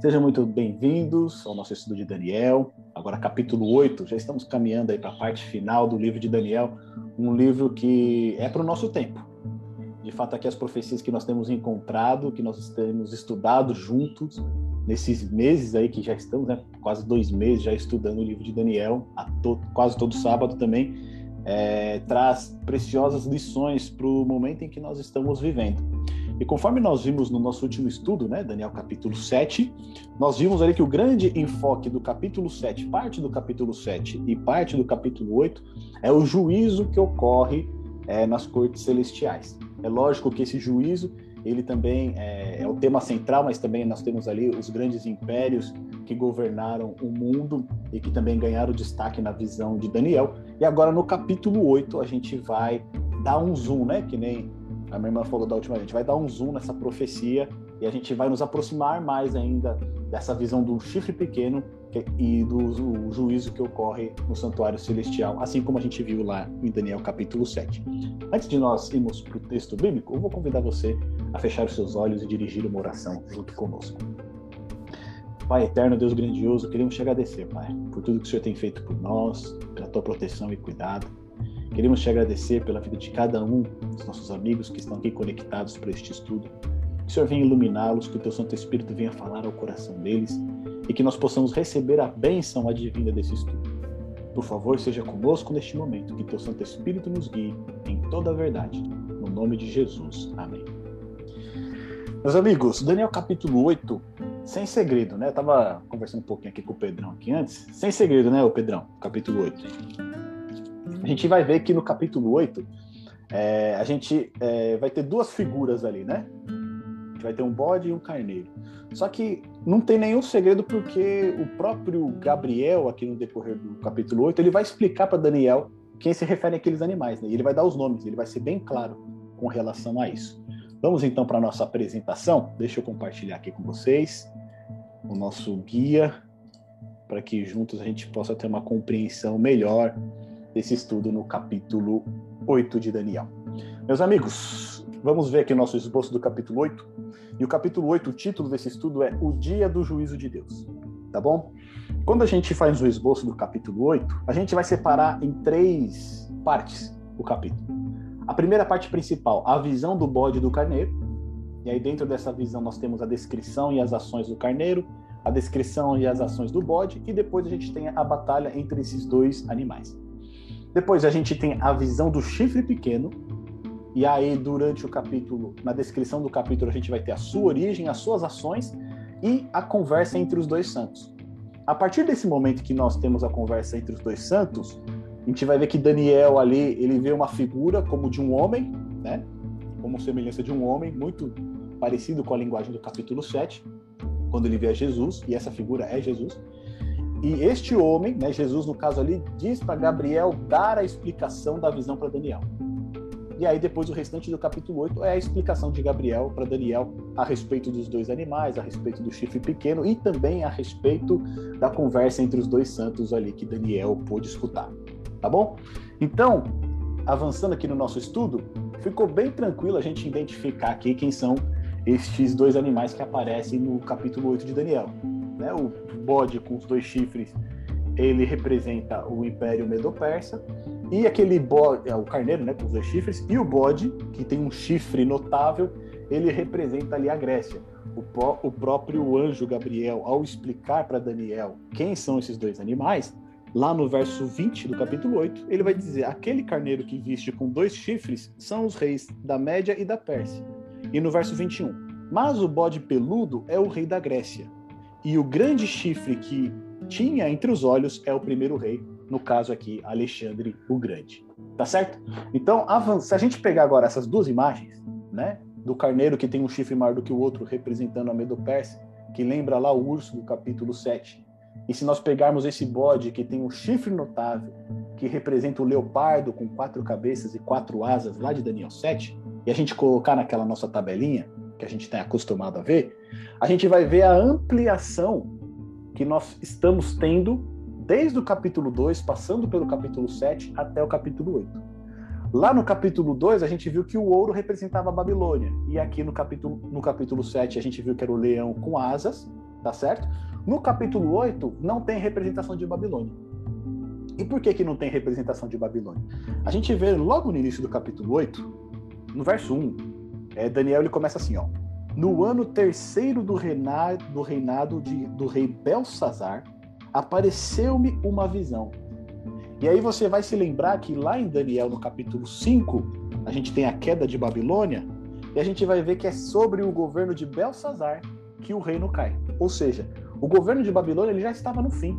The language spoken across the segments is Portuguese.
Sejam muito bem-vindos ao nosso estudo de Daniel. Agora, capítulo 8, já estamos caminhando aí para a parte final do livro de Daniel, um livro que é para o nosso tempo. De fato, aqui as profecias que nós temos encontrado, que nós temos estudado juntos nesses meses aí que já estamos, né, quase dois meses já estudando o livro de Daniel, to quase todo sábado também, é, traz preciosas lições para o momento em que nós estamos vivendo. E conforme nós vimos no nosso último estudo, né, Daniel capítulo 7, nós vimos ali que o grande enfoque do capítulo 7, parte do capítulo 7 e parte do capítulo 8, é o juízo que ocorre é, nas cortes celestiais. É lógico que esse juízo, ele também é, é o tema central, mas também nós temos ali os grandes impérios que governaram o mundo e que também ganharam destaque na visão de Daniel. E agora no capítulo 8 a gente vai dar um zoom, né, que nem a minha irmã falou da última vez, a gente vai dar um zoom nessa profecia e a gente vai nos aproximar mais ainda dessa visão do chifre pequeno e do juízo que ocorre no santuário celestial, assim como a gente viu lá em Daniel capítulo 7. Antes de nós irmos para o texto bíblico, eu vou convidar você a fechar os seus olhos e dirigir uma oração junto conosco. Pai eterno, Deus grandioso, queremos te agradecer, Pai, por tudo que o Senhor tem feito por nós, pela tua proteção e cuidado. Queremos te agradecer pela vida de cada um dos nossos amigos que estão aqui conectados para este estudo. Que o Senhor venha iluminá-los, que o teu Santo Espírito venha falar ao coração deles e que nós possamos receber a bênção advinda desse estudo. Por favor, seja conosco neste momento, que teu Santo Espírito nos guie em toda a verdade. No nome de Jesus. Amém. Meus amigos, Daniel capítulo 8, sem segredo, né? Eu tava conversando um pouquinho aqui com o Pedrão aqui antes. Sem segredo, né, o Pedrão? Capítulo 8 a gente vai ver que no capítulo 8, é, a gente é, vai ter duas figuras ali, né? A gente vai ter um bode e um carneiro. Só que não tem nenhum segredo porque o próprio Gabriel, aqui no decorrer do capítulo 8, ele vai explicar para Daniel quem se refere àqueles animais, né? E ele vai dar os nomes, ele vai ser bem claro com relação a isso. Vamos então para a nossa apresentação. Deixa eu compartilhar aqui com vocês o nosso guia para que juntos a gente possa ter uma compreensão melhor desse estudo no capítulo 8 de Daniel. Meus amigos, vamos ver aqui o nosso esboço do capítulo 8. E o capítulo 8, o título desse estudo é O Dia do Juízo de Deus. Tá bom? Quando a gente faz o esboço do capítulo 8, a gente vai separar em três partes o capítulo. A primeira parte principal, a visão do bode do carneiro. E aí, dentro dessa visão, nós temos a descrição e as ações do carneiro, a descrição e as ações do bode, e depois a gente tem a batalha entre esses dois animais. Depois a gente tem a visão do chifre pequeno, e aí durante o capítulo, na descrição do capítulo, a gente vai ter a sua origem, as suas ações e a conversa entre os dois santos. A partir desse momento que nós temos a conversa entre os dois santos, a gente vai ver que Daniel ali, ele vê uma figura como de um homem, né? Como semelhança de um homem, muito parecido com a linguagem do capítulo 7, quando ele vê a Jesus, e essa figura é Jesus. E este homem, né, Jesus no caso ali, diz para Gabriel dar a explicação da visão para Daniel. E aí depois o restante do capítulo 8 é a explicação de Gabriel para Daniel a respeito dos dois animais, a respeito do chifre pequeno e também a respeito da conversa entre os dois santos ali que Daniel pôde escutar. Tá bom? Então, avançando aqui no nosso estudo, ficou bem tranquilo a gente identificar aqui quem são estes dois animais que aparecem no capítulo 8 de Daniel. Né? O bode com os dois chifres, ele representa o Império Medo-Persa, e aquele bode, é, o carneiro, né, com os dois chifres, e o bode, que tem um chifre notável, ele representa ali a Grécia. O, pró o próprio anjo Gabriel, ao explicar para Daniel quem são esses dois animais, lá no verso 20 do capítulo 8, ele vai dizer: aquele carneiro que viste com dois chifres são os reis da Média e da Pérsia. E no verso 21, mas o bode peludo é o rei da Grécia. E o grande chifre que tinha entre os olhos é o primeiro rei, no caso aqui, Alexandre o Grande. Tá certo? Então, se a gente pegar agora essas duas imagens, né, do carneiro que tem um chifre maior do que o outro, representando a Medo-Pérsia, que lembra lá o urso do capítulo 7, e se nós pegarmos esse bode que tem um chifre notável, que representa o leopardo com quatro cabeças e quatro asas lá de Daniel 7, e a gente colocar naquela nossa tabelinha, que a gente está acostumado a ver, a gente vai ver a ampliação que nós estamos tendo desde o capítulo 2, passando pelo capítulo 7 até o capítulo 8. Lá no capítulo 2, a gente viu que o ouro representava a Babilônia. E aqui no capítulo, no capítulo 7, a gente viu que era o leão com asas. tá certo? No capítulo 8, não tem representação de Babilônia. E por que, que não tem representação de Babilônia? A gente vê logo no início do capítulo 8, no verso 1, é, Daniel ele começa assim, ó. No ano terceiro do reinado, do, reinado de, do rei Belsazar, apareceu-me uma visão. E aí você vai se lembrar que lá em Daniel, no capítulo 5, a gente tem a queda de Babilônia, e a gente vai ver que é sobre o governo de Belsazar que o reino cai. Ou seja, o governo de Babilônia ele já estava no fim.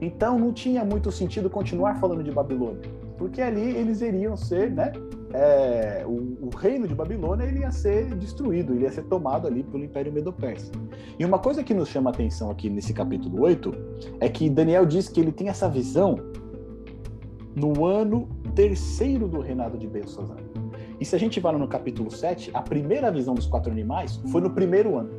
Então não tinha muito sentido continuar falando de Babilônia, porque ali eles iriam ser, né? É, o, o, reino de Babilônia ele ia ser destruído, ele ia ser tomado ali pelo Império Medo-Persa. E uma coisa que nos chama a atenção aqui nesse capítulo 8 é que Daniel diz que ele tem essa visão no ano terceiro do reinado de Belsazar. E se a gente vai no capítulo 7, a primeira visão dos quatro animais foi no primeiro ano.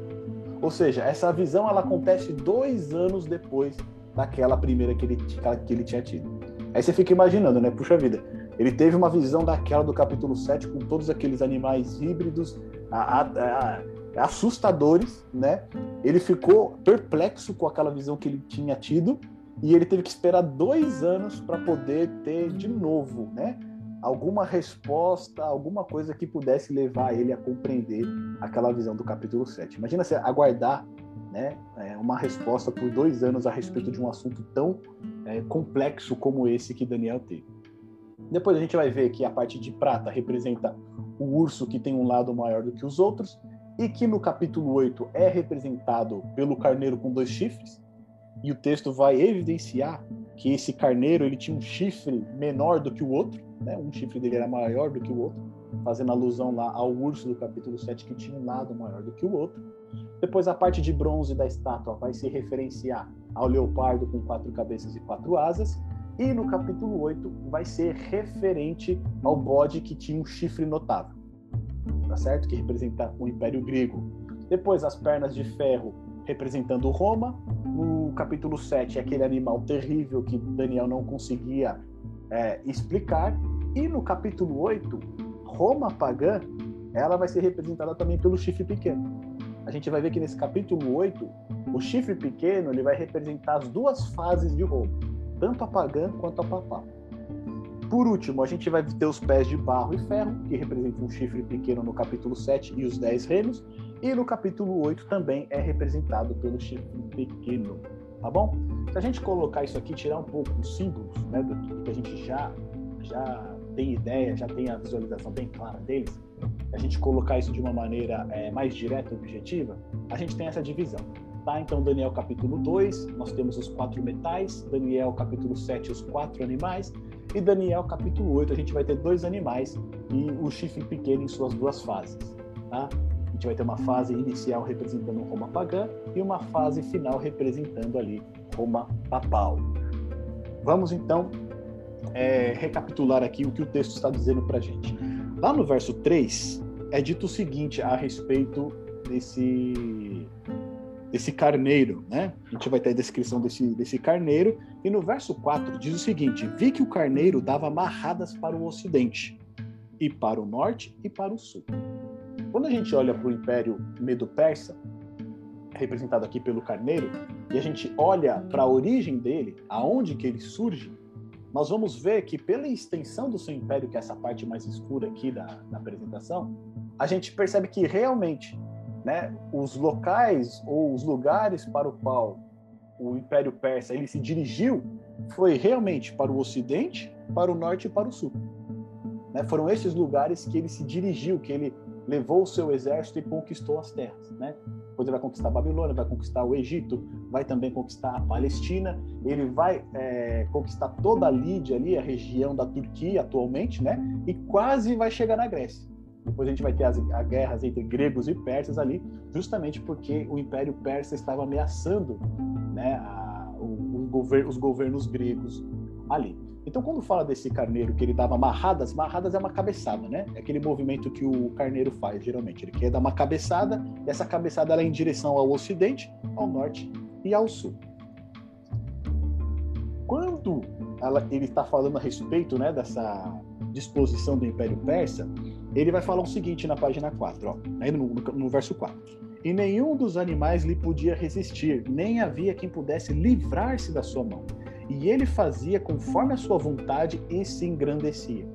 Ou seja, essa visão ela acontece dois anos depois daquela primeira que ele, que ele tinha tido. Aí você fica imaginando, né? Puxa vida, ele teve uma visão daquela do capítulo 7 com todos aqueles animais híbridos, a, a, a, assustadores, né? Ele ficou perplexo com aquela visão que ele tinha tido e ele teve que esperar dois anos para poder ter de novo, né? alguma resposta, alguma coisa que pudesse levar ele a compreender aquela visão do capítulo 7. Imagina você aguardar né, é, uma resposta por dois anos a respeito de um assunto tão é, complexo como esse que Daniel teve. Depois a gente vai ver que a parte de prata representa o urso que tem um lado maior do que os outros, e que no capítulo 8 é representado pelo carneiro com dois chifres, e o texto vai evidenciar que esse carneiro ele tinha um chifre menor do que o outro, né? um chifre dele era maior do que o outro, fazendo alusão lá ao urso do capítulo 7 que tinha um lado maior do que o outro. Depois a parte de bronze da estátua vai se referenciar ao leopardo com quatro cabeças e quatro asas, e no capítulo 8 vai ser referente ao bode que tinha um chifre notável, tá certo? Que representa o Império Grego. Depois as pernas de ferro representando Roma. No capítulo 7 é aquele animal terrível que Daniel não conseguia é, explicar. E no capítulo 8, Roma pagã, ela vai ser representada também pelo chifre pequeno. A gente vai ver que nesse capítulo 8, o chifre pequeno ele vai representar as duas fases de Roma, tanto a pagã quanto a papal. Por último, a gente vai ter os pés de barro e ferro, que representam um chifre pequeno no capítulo 7 e os 10 reinos, e no capítulo 8 também é representado pelo chifre pequeno, tá bom? Se a gente colocar isso aqui, tirar um pouco os símbolos, né, do que a gente já, já tem ideia, já tem a visualização bem clara deles, a gente colocar isso de uma maneira é, mais direta e objetiva, a gente tem essa divisão. Tá? Então, Daniel capítulo 2, nós temos os quatro metais, Daniel capítulo 7, os quatro animais, e Daniel capítulo 8, a gente vai ter dois animais e o chifre pequeno em suas duas fases. Tá? A gente vai ter uma fase inicial representando Roma pagã e uma fase final representando ali Roma papal. Vamos então é, recapitular aqui o que o texto está dizendo para a gente. Lá no verso 3 é dito o seguinte a respeito desse desse carneiro, né? A gente vai ter a descrição desse, desse carneiro. E no verso 4 diz o seguinte: Vi que o carneiro dava amarradas para o ocidente, e para o norte e para o sul. Quando a gente olha para o Império Medo-Persa, representado aqui pelo carneiro, e a gente olha para a origem dele, aonde que ele surge, nós vamos ver que pela extensão do seu império, que é essa parte mais escura aqui da, da apresentação, a gente percebe que realmente né, os locais ou os lugares para o qual o Império Persa ele se dirigiu foi realmente para o Ocidente, para o Norte e para o Sul. Né, foram esses lugares que ele se dirigiu, que ele levou o seu exército e conquistou as terras. Né? Depois ele vai conquistar a Babilônia, vai conquistar o Egito, vai também conquistar a Palestina, ele vai é, conquistar toda a Lídia ali, a região da Turquia atualmente, né? e quase vai chegar na Grécia. Depois a gente vai ter as, as guerras entre gregos e persas ali, justamente porque o Império Persa estava ameaçando né, a, o, o gover, os governos gregos ali. Então, quando fala desse carneiro que ele dava amarradas, amarradas é uma cabeçada, né? É aquele movimento que o carneiro faz, geralmente. Ele quer dar uma cabeçada, e essa cabeçada é em direção ao ocidente, ao norte e ao sul. Quando ela, ele está falando a respeito né, dessa disposição do Império Persa, ele vai falar o seguinte na página 4, ó, aí no, no, no verso 4. e nenhum dos animais lhe podia resistir, nem havia quem pudesse livrar-se da sua mão. E ele fazia conforme a sua vontade e se engrandecia.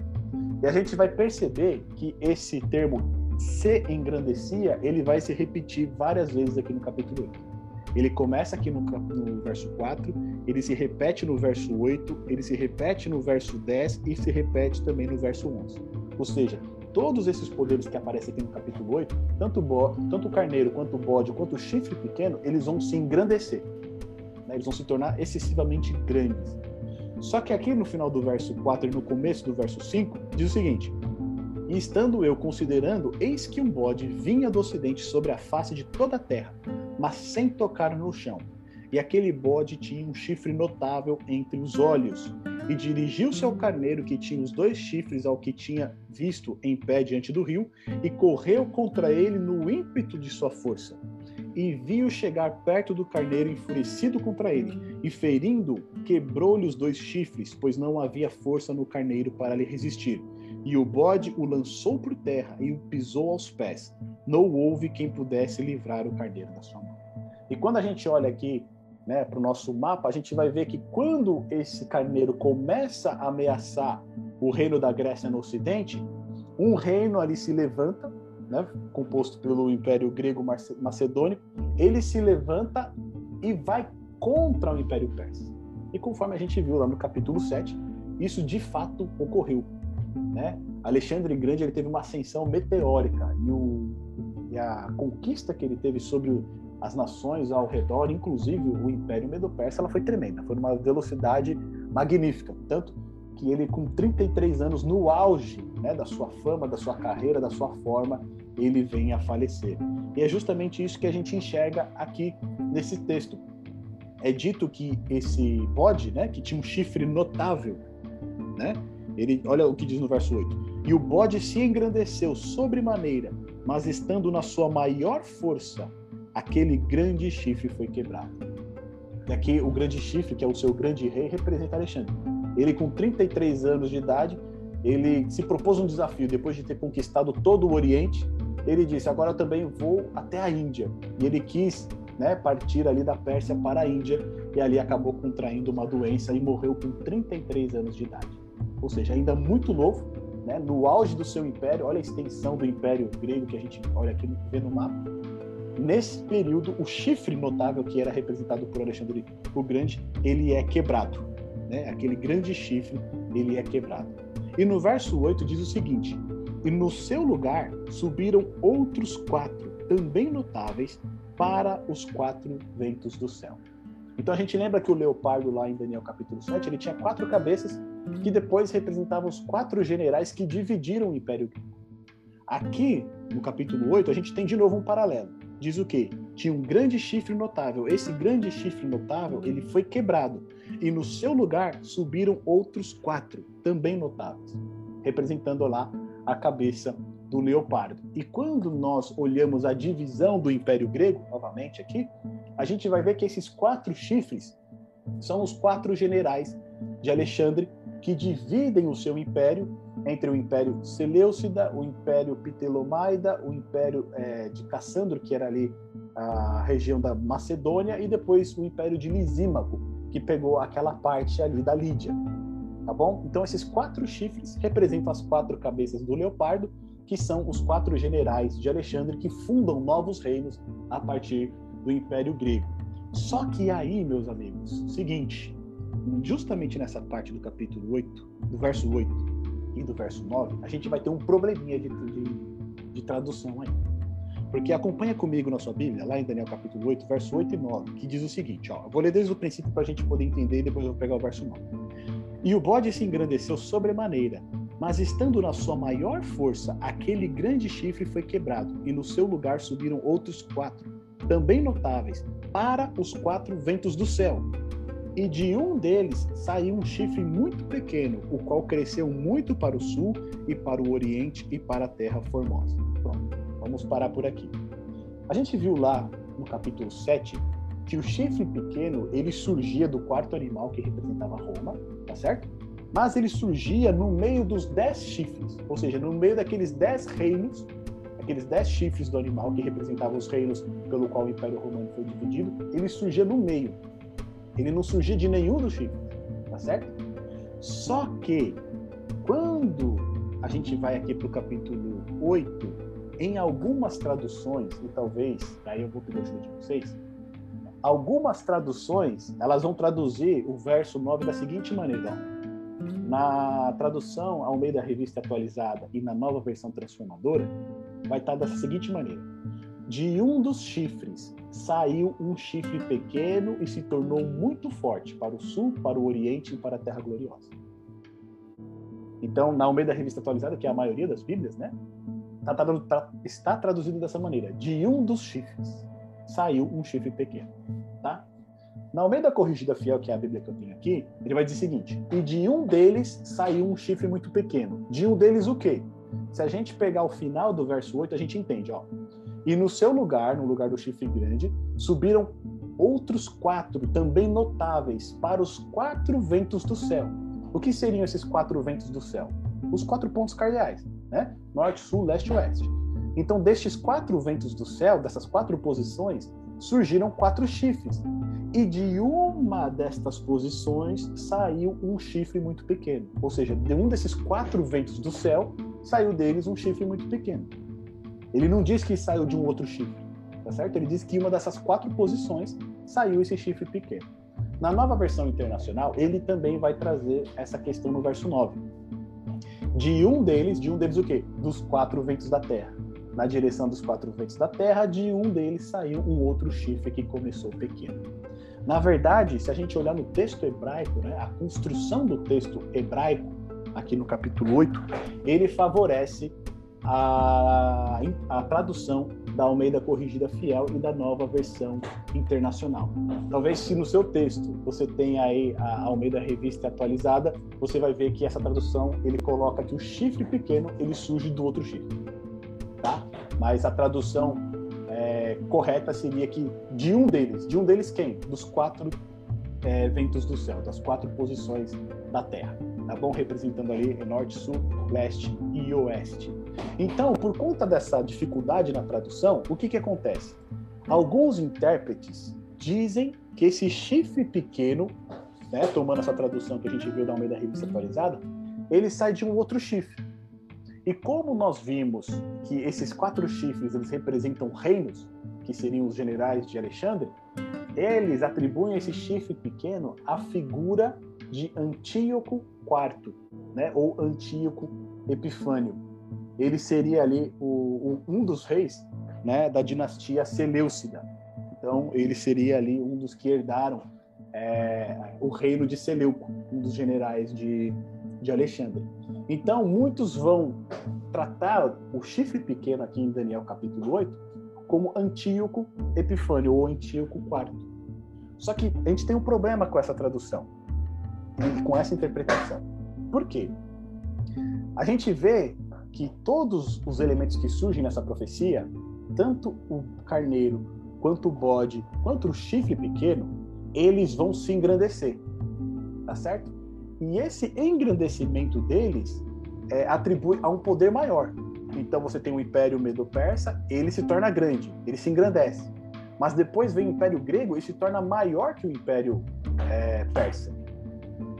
E a gente vai perceber que esse termo se engrandecia, ele vai se repetir várias vezes aqui no capítulo 8. Ele começa aqui no, no, verso 4, ele se repete no verso 8, ele se repete no verso 10 e se repete também no verso 11. Ou seja, todos esses poderes que aparecem aqui no capítulo 8, tanto o, bo, tanto o carneiro, quanto o bode, quanto o chifre pequeno, eles vão se engrandecer. Né? Eles vão se tornar excessivamente grandes. Só que aqui no final do verso 4 e no começo do verso 5, diz o seguinte: E estando eu considerando, eis que um bode vinha do ocidente sobre a face de toda a terra, mas sem tocar no chão. E aquele bode tinha um chifre notável entre os olhos, e dirigiu-se ao carneiro que tinha os dois chifres ao que tinha visto em pé diante do rio, e correu contra ele no ímpeto de sua força. E viu chegar perto do carneiro enfurecido contra ele, e ferindo, quebrou-lhe os dois chifres, pois não havia força no carneiro para lhe resistir. E o bode o lançou por terra e o pisou aos pés. Não houve quem pudesse livrar o carneiro da sua mão. E quando a gente olha aqui né, para o nosso mapa, a gente vai ver que quando esse carneiro começa a ameaçar o reino da Grécia no Ocidente, um reino ali se levanta, né, composto pelo Império Grego Macedônico, ele se levanta e vai contra o Império Persa. E conforme a gente viu lá no capítulo 7, isso de fato ocorreu. Né? Alexandre Grande ele teve uma ascensão meteórica e, o, e a conquista que ele teve sobre as nações ao redor, inclusive o Império Medo-Persa, ela foi tremenda, foi uma velocidade magnífica, tanto que ele com 33 anos no auge, né, da sua fama, da sua carreira, da sua forma, ele vem a falecer. E é justamente isso que a gente enxerga aqui nesse texto. É dito que esse bode, né, que tinha um chifre notável, né? Ele, olha o que diz no verso 8. E o bode se engrandeceu sobremaneira, mas estando na sua maior força, aquele grande chifre foi quebrado. E aqui o grande chifre, que é o seu grande rei, representa Alexandre. Ele com 33 anos de idade, ele se propôs um desafio depois de ter conquistado todo o Oriente. Ele disse: "Agora eu também vou até a Índia". E ele quis, né, partir ali da Pérsia para a Índia e ali acabou contraindo uma doença e morreu com 33 anos de idade. Ou seja, ainda muito novo, né, no auge do seu império. Olha a extensão do império grego que a gente olha aqui vê no mapa Nesse período, o chifre notável que era representado por Alexandre o Grande, ele é quebrado. Né? Aquele grande chifre, ele é quebrado. E no verso 8 diz o seguinte: E no seu lugar subiram outros quatro, também notáveis, para os quatro ventos do céu. Então a gente lembra que o leopardo lá em Daniel capítulo 7, ele tinha quatro cabeças que depois representavam os quatro generais que dividiram o Império. Aqui, no capítulo 8, a gente tem de novo um paralelo diz o quê? Tinha um grande chifre notável. Esse grande chifre notável, ele foi quebrado. E no seu lugar subiram outros quatro, também notáveis, representando lá a cabeça do leopardo. E quando nós olhamos a divisão do Império Grego, novamente aqui, a gente vai ver que esses quatro chifres são os quatro generais de Alexandre que dividem o seu império entre o Império Seleucida, o Império Ptolomaida, o Império é, de Cassandro, que era ali a região da Macedônia, e depois o Império de Lisímaco, que pegou aquela parte ali da Lídia. Tá bom? Então esses quatro chifres representam as quatro cabeças do leopardo, que são os quatro generais de Alexandre que fundam novos reinos a partir do Império Grego. Só que aí, meus amigos, seguinte, justamente nessa parte do capítulo 8, do verso 8, e do verso 9, a gente vai ter um probleminha de, de, de tradução aí. Porque acompanha comigo na sua Bíblia, lá em Daniel capítulo 8, verso 8 e 9, que diz o seguinte, ó, eu vou ler desde o princípio para a gente poder entender e depois eu vou pegar o verso 9. E o bode se engrandeceu sobremaneira, mas estando na sua maior força, aquele grande chifre foi quebrado, e no seu lugar subiram outros quatro, também notáveis, para os quatro ventos do céu, e de um deles saiu um chifre muito pequeno, o qual cresceu muito para o sul e para o oriente e para a terra formosa. Pronto, vamos parar por aqui. A gente viu lá no capítulo 7 que o chifre pequeno ele surgia do quarto animal que representava Roma, tá certo? Mas ele surgia no meio dos dez chifres, ou seja, no meio daqueles dez reinos, aqueles dez chifres do animal que representavam os reinos pelo qual o Império Romano foi dividido, ele surgia no meio. Ele não surgia de nenhum dos chifres, tá certo? Só que quando a gente vai aqui para o capítulo 8, em algumas traduções, e talvez, aí eu vou pedir ajuda de vocês, algumas traduções, elas vão traduzir o verso 9 da seguinte maneira. Na tradução ao meio da revista atualizada e na nova versão transformadora, vai estar dessa seguinte maneira: De um dos chifres saiu um chifre pequeno e se tornou muito forte para o sul, para o oriente e para a terra gloriosa. Então, na Almeida Revista Atualizada, que é a maioria das Bíblias, né? Tá, tá, tá, está traduzido dessa maneira: de um dos chifres saiu um chifre pequeno, tá? Na Almeida Corrigida Fiel, que é a Bíblia que eu tenho aqui, ele vai dizer o seguinte: e de um deles saiu um chifre muito pequeno. De um deles o quê? Se a gente pegar o final do verso 8, a gente entende, ó. E no seu lugar, no lugar do chifre grande, subiram outros quatro, também notáveis, para os quatro ventos do céu. O que seriam esses quatro ventos do céu? Os quatro pontos cardeais, né? Norte, sul, leste e oeste. Então, destes quatro ventos do céu, dessas quatro posições, surgiram quatro chifres. E de uma destas posições saiu um chifre muito pequeno. Ou seja, de um desses quatro ventos do céu, saiu deles um chifre muito pequeno. Ele não diz que saiu de um outro chifre, tá certo? Ele diz que uma dessas quatro posições saiu esse chifre pequeno. Na nova versão internacional, ele também vai trazer essa questão no verso 9. De um deles, de um deles o quê? Dos quatro ventos da terra na direção dos quatro ventos da terra, de um deles saiu um outro chifre que começou pequeno. Na verdade, se a gente olhar no texto hebraico, né, a construção do texto hebraico, aqui no capítulo 8, ele favorece a, a tradução da Almeida Corrigida Fiel e da nova versão internacional. Talvez se no seu texto você tenha aí a Almeida Revista atualizada, você vai ver que essa tradução ele coloca que o chifre pequeno ele surge do outro chifre tá? Mas a tradução é, correta seria que de um deles, de um deles quem? Dos quatro é, ventos do céu, das quatro posições da Terra, tá bom? Representando ali norte, sul, leste e oeste. Então, por conta dessa dificuldade na tradução, o que que acontece? Alguns intérpretes dizem que esse chifre pequeno, né, tomando essa tradução que a gente viu da Almeida Revista Atualizada, ele sai de um outro chifre. E como nós vimos que esses quatro chifres eles representam reinos, que seriam os generais de Alexandre, eles atribuem esse chifre pequeno à figura de Antíoco IV, né? ou Antíoco Epifânio. Ele seria ali o, o, um dos reis né, da dinastia Seleucida. Então, ele seria ali um dos que herdaram é, o reino de Seleuco, um dos generais de, de Alexandre. Então, muitos vão tratar o chifre pequeno aqui em Daniel capítulo 8 como Antíoco Epifânio ou Antíoco IV. Só que a gente tem um problema com essa tradução com essa interpretação. Por quê? A gente vê que todos os elementos que surgem nessa profecia, tanto o carneiro, quanto o bode, quanto o chifre pequeno, eles vão se engrandecer. Tá certo? E esse engrandecimento deles é, atribui a um poder maior. Então você tem o Império Medo-Persa, ele se torna grande, ele se engrandece. Mas depois vem o Império Grego e se torna maior que o Império é, Persa.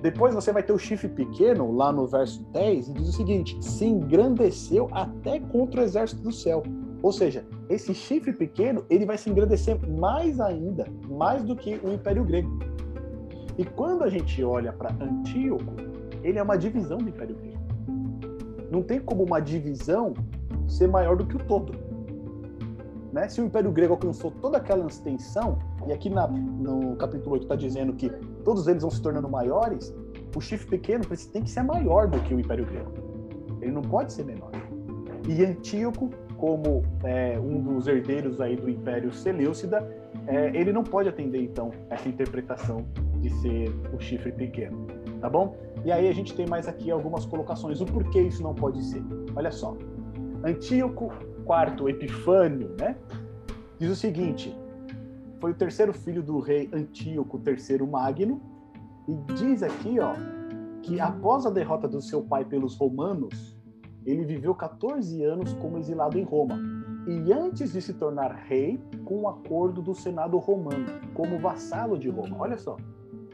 Depois você vai ter o chifre pequeno, lá no verso 10, e diz o seguinte: se engrandeceu até contra o exército do céu. Ou seja, esse chifre pequeno ele vai se engrandecer mais ainda, mais do que o Império Grego. E quando a gente olha para Antíoco, ele é uma divisão do Império Grego. Não tem como uma divisão ser maior do que o todo. Né? Se o Império Grego alcançou toda aquela extensão, e aqui na, no capítulo 8 está dizendo que todos eles vão se tornando maiores, o chifre pequeno tem que ser maior do que o Império Grego. Ele não pode ser menor. E Antíoco, como é, um dos herdeiros aí do Império Seleucida, é, ele não pode atender então essa interpretação de ser o chifre pequeno, tá bom? E aí a gente tem mais aqui algumas colocações o porquê isso não pode ser. Olha só, Antíoco IV Epifânio, né? Diz o seguinte: foi o terceiro filho do rei Antíoco III Magno e diz aqui, ó, que após a derrota do seu pai pelos romanos, ele viveu 14 anos como exilado em Roma. e antes de se tornar rei, com o um acordo do Senado romano, como vassalo de Roma. Olha só,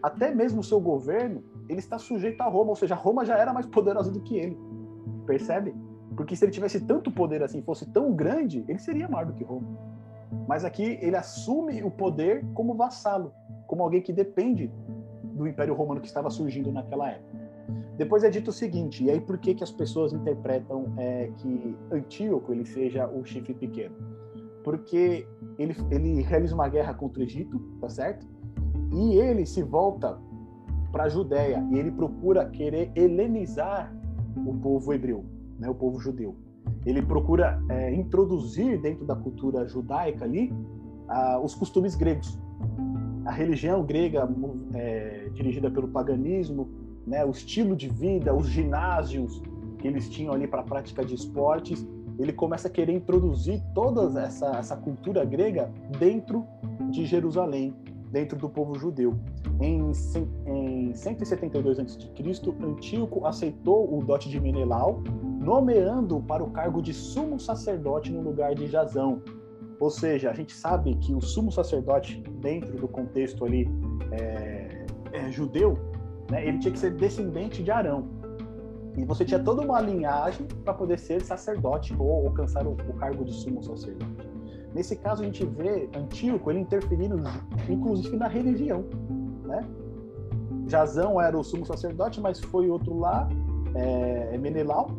até mesmo o seu governo, ele está sujeito a Roma, ou seja, Roma já era mais poderosa do que ele. Percebe? Porque se ele tivesse tanto poder assim, fosse tão grande, ele seria maior do que Roma. Mas aqui ele assume o poder como vassalo, como alguém que depende do Império Romano que estava surgindo naquela época. Depois é dito o seguinte, e aí por que, que as pessoas interpretam é, que Antíoco ele seja o chifre pequeno? Porque ele, ele realiza uma guerra contra o Egito, tá certo? E ele se volta para a Judéia e ele procura querer helenizar o povo hebreu, né, o povo judeu. Ele procura é, introduzir dentro da cultura judaica ali ah, os costumes gregos, a religião grega é, dirigida pelo paganismo, né, o estilo de vida, os ginásios que eles tinham ali para a prática de esportes, ele começa a querer introduzir toda essa, essa cultura grega dentro de Jerusalém, dentro do povo judeu. Em, em 172 a.C., Antíoco aceitou o dote de Menelau, nomeando para o cargo de sumo sacerdote no lugar de Jazão. Ou seja, a gente sabe que o sumo sacerdote, dentro do contexto ali é, é, judeu, né, ele tinha que ser descendente de Arão. E você tinha toda uma linhagem para poder ser sacerdote ou alcançar o, o cargo de sumo sacerdote. Nesse caso, a gente vê Antíoco ele interferindo, inclusive, na religião. Né? Jazão era o sumo sacerdote, mas foi outro lá, é, Menelau,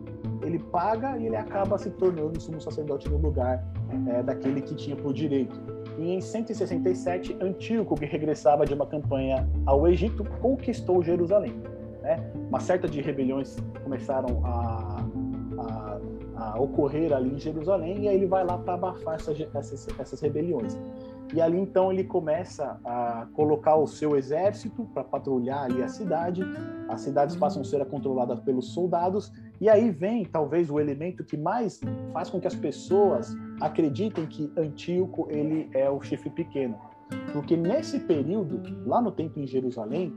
ele paga e ele acaba se tornando sumo sacerdote no lugar é, daquele que tinha por direito. E em 167, Antíoco, que regressava de uma campanha ao Egito, conquistou Jerusalém. Né? Uma certa de rebeliões começaram a, a, a, ocorrer ali em Jerusalém, e aí ele vai lá para abafar essas, essas, essas rebeliões. E ali então ele começa a colocar o seu exército para patrulhar ali a cidade. As cidades passam a ser controladas pelos soldados. E aí vem talvez o elemento que mais faz com que as pessoas acreditem que Antíoco ele é o chifre pequeno, porque nesse período lá no templo em Jerusalém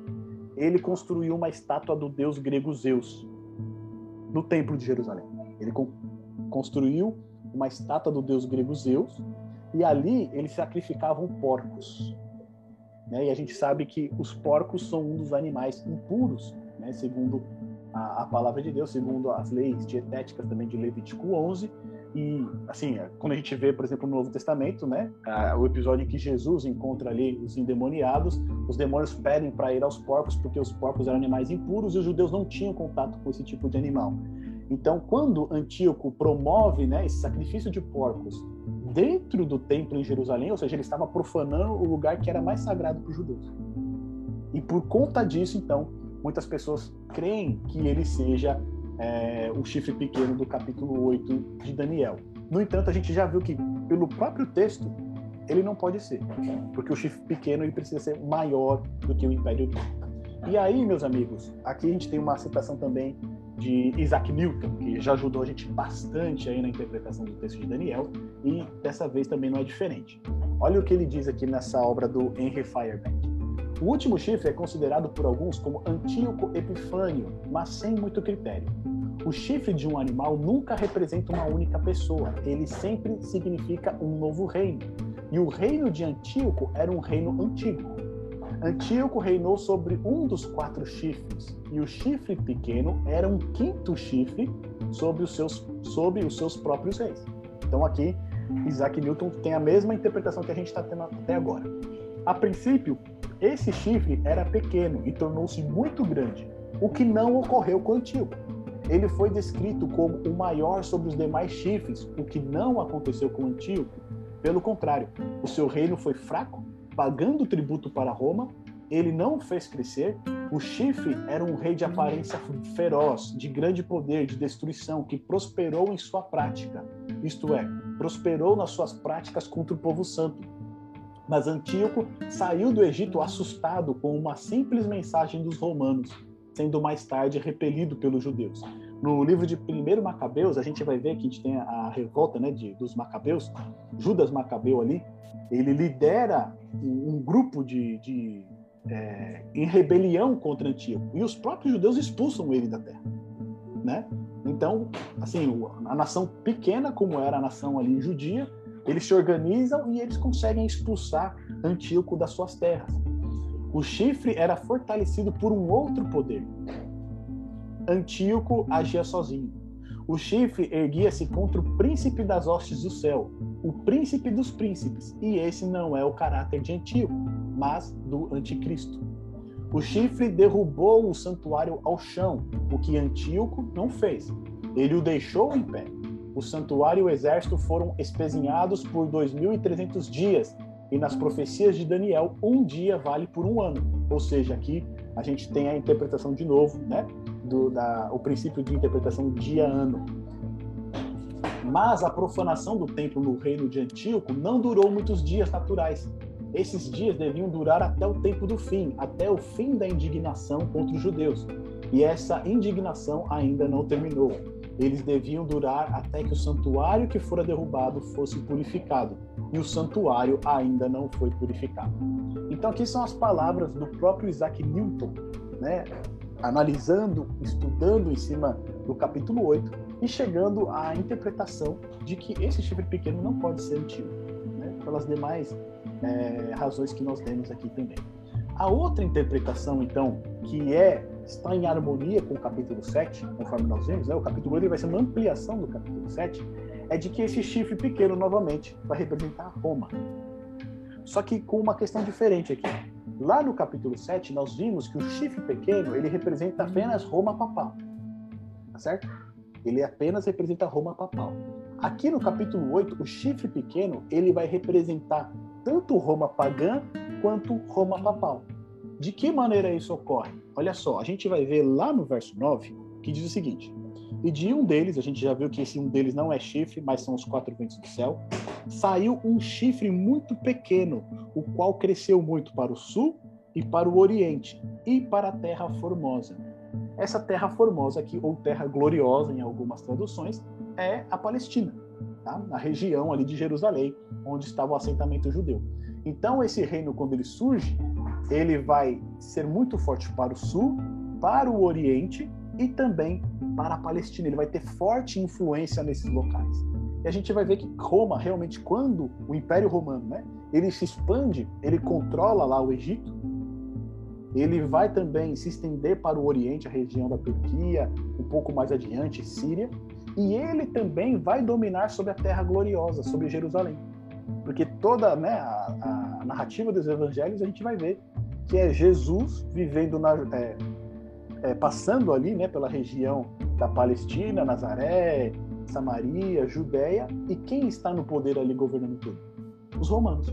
ele construiu uma estátua do deus grego Zeus no templo de Jerusalém. Ele construiu uma estátua do deus grego Zeus e ali eles sacrificavam porcos. Né? E a gente sabe que os porcos são um dos animais impuros, né? segundo a, a, palavra de Deus, segundo as leis dietéticas também de Levítico 11. E, assim, quando a gente vê, por exemplo, no Novo Testamento, né, o episódio em que Jesus encontra ali os endemoniados, os demônios pedem para ir aos porcos, porque os porcos eram animais impuros e os judeus não tinham contato com esse tipo de animal. Então, quando Antíoco promove né, esse sacrifício de porcos dentro do templo em Jerusalém, ou seja, ele estava profanando o lugar que era mais sagrado para os judeus. E por conta disso, então, muitas pessoas creem que ele seja é, o chifre pequeno do capítulo 8 de Daniel. No entanto, a gente já viu que, pelo próprio texto, ele não pode ser, porque o chifre pequeno ele precisa ser maior do que o império. E aí, meus amigos, aqui a gente tem uma citação também de Isaac Newton, que já ajudou a gente bastante aí na interpretação do texto de Daniel, e dessa vez também não é diferente. Olha o que ele diz aqui nessa obra do Henry Fireback. O último chifre é considerado por alguns como Antíoco Epifânio, mas sem muito critério. O chifre de um animal nunca representa uma única pessoa, ele sempre significa um novo reino. E o reino de Antíoco era um reino antigo. Antíoco reinou sobre um dos quatro chifres, e o chifre pequeno era um quinto chifre sobre os seus, sobre os seus próprios reis. Então aqui, Isaac Newton tem a mesma interpretação que a gente está tendo até agora. A princípio, esse chifre era pequeno e tornou-se muito grande, o que não ocorreu com Antíoco. Ele foi descrito como o maior sobre os demais chifres, o que não aconteceu com Antíoco. Pelo contrário, o seu reino foi fraco pagando tributo para Roma, ele não o fez crescer. O chifre era um rei de aparência feroz, de grande poder, de destruição, que prosperou em sua prática, isto é, prosperou nas suas práticas contra o povo santo. Mas Antíoco saiu do Egito assustado com uma simples mensagem dos romanos, sendo mais tarde repelido pelos judeus. No livro de 1 Macabeus, a gente vai ver que a gente tem a revolta né, de, dos Macabeus, Judas Macabeu ali, ele lidera um grupo de, de é, em rebelião contra Antíoco. E os próprios judeus expulsam ele da terra. Né? Então, assim, a nação pequena, como era a nação ali judia, eles se organizam e eles conseguem expulsar Antíoco das suas terras. O chifre era fortalecido por um outro poder. Antíoco agia sozinho. O chifre erguia-se contra o príncipe das hostes do céu, o príncipe dos príncipes, e esse não é o caráter de Antíoco, mas do anticristo. O chifre derrubou o santuário ao chão, o que Antíoco não fez. Ele o deixou em pé. O santuário e o exército foram espezinhados por 2.300 dias, e nas profecias de Daniel, um dia vale por um ano. Ou seja, aqui a gente tem a interpretação de novo, né? Do, da, o princípio de interpretação dia-ano. Mas a profanação do templo no reino de Antíoco não durou muitos dias naturais. Esses dias deviam durar até o tempo do fim, até o fim da indignação contra os judeus. E essa indignação ainda não terminou. Eles deviam durar até que o santuário que fora derrubado fosse purificado. E o santuário ainda não foi purificado. Então, aqui são as palavras do próprio Isaac Newton, né? analisando, estudando em cima do capítulo 8 e chegando à interpretação de que esse chifre pequeno não pode ser antigo, né? pelas demais é, razões que nós temos aqui também. A outra interpretação, então, que é está em harmonia com o capítulo 7, conforme nós vemos, né? o capítulo 8 vai ser uma ampliação do capítulo 7, é de que esse chifre pequeno, novamente, vai representar Roma. Só que com uma questão diferente aqui. Lá no capítulo 7, nós vimos que o chifre pequeno, ele representa apenas Roma papal. Tá certo? Ele apenas representa Roma papal. Aqui no capítulo 8, o chifre pequeno, ele vai representar tanto Roma pagã quanto Roma papal. De que maneira isso ocorre? Olha só, a gente vai ver lá no verso 9 que diz o seguinte: E de um deles, a gente já viu que esse um deles não é chifre, mas são os quatro ventos do céu, saiu um chifre muito pequeno, o qual cresceu muito para o sul e para o oriente e para a terra formosa. Essa terra formosa aqui, ou terra gloriosa em algumas traduções, é a Palestina, tá? a região ali de Jerusalém, onde estava o assentamento judeu. Então, esse reino, quando ele surge, ele vai ser muito forte para o sul, para o oriente e também para a Palestina. Ele vai ter forte influência nesses locais. E a gente vai ver que Roma, realmente, quando o Império Romano, né, ele se expande, ele controla lá o Egito, ele vai também se estender para o Oriente, a região da Turquia, um pouco mais adiante, Síria, e ele também vai dominar sobre a Terra Gloriosa, sobre Jerusalém. Porque toda né, a, a narrativa dos evangelhos a gente vai ver que é Jesus vivendo na, é, é, passando ali, né, pela região da Palestina, Nazaré, Samaria, Judéia, e quem está no poder ali governando tudo? Os romanos.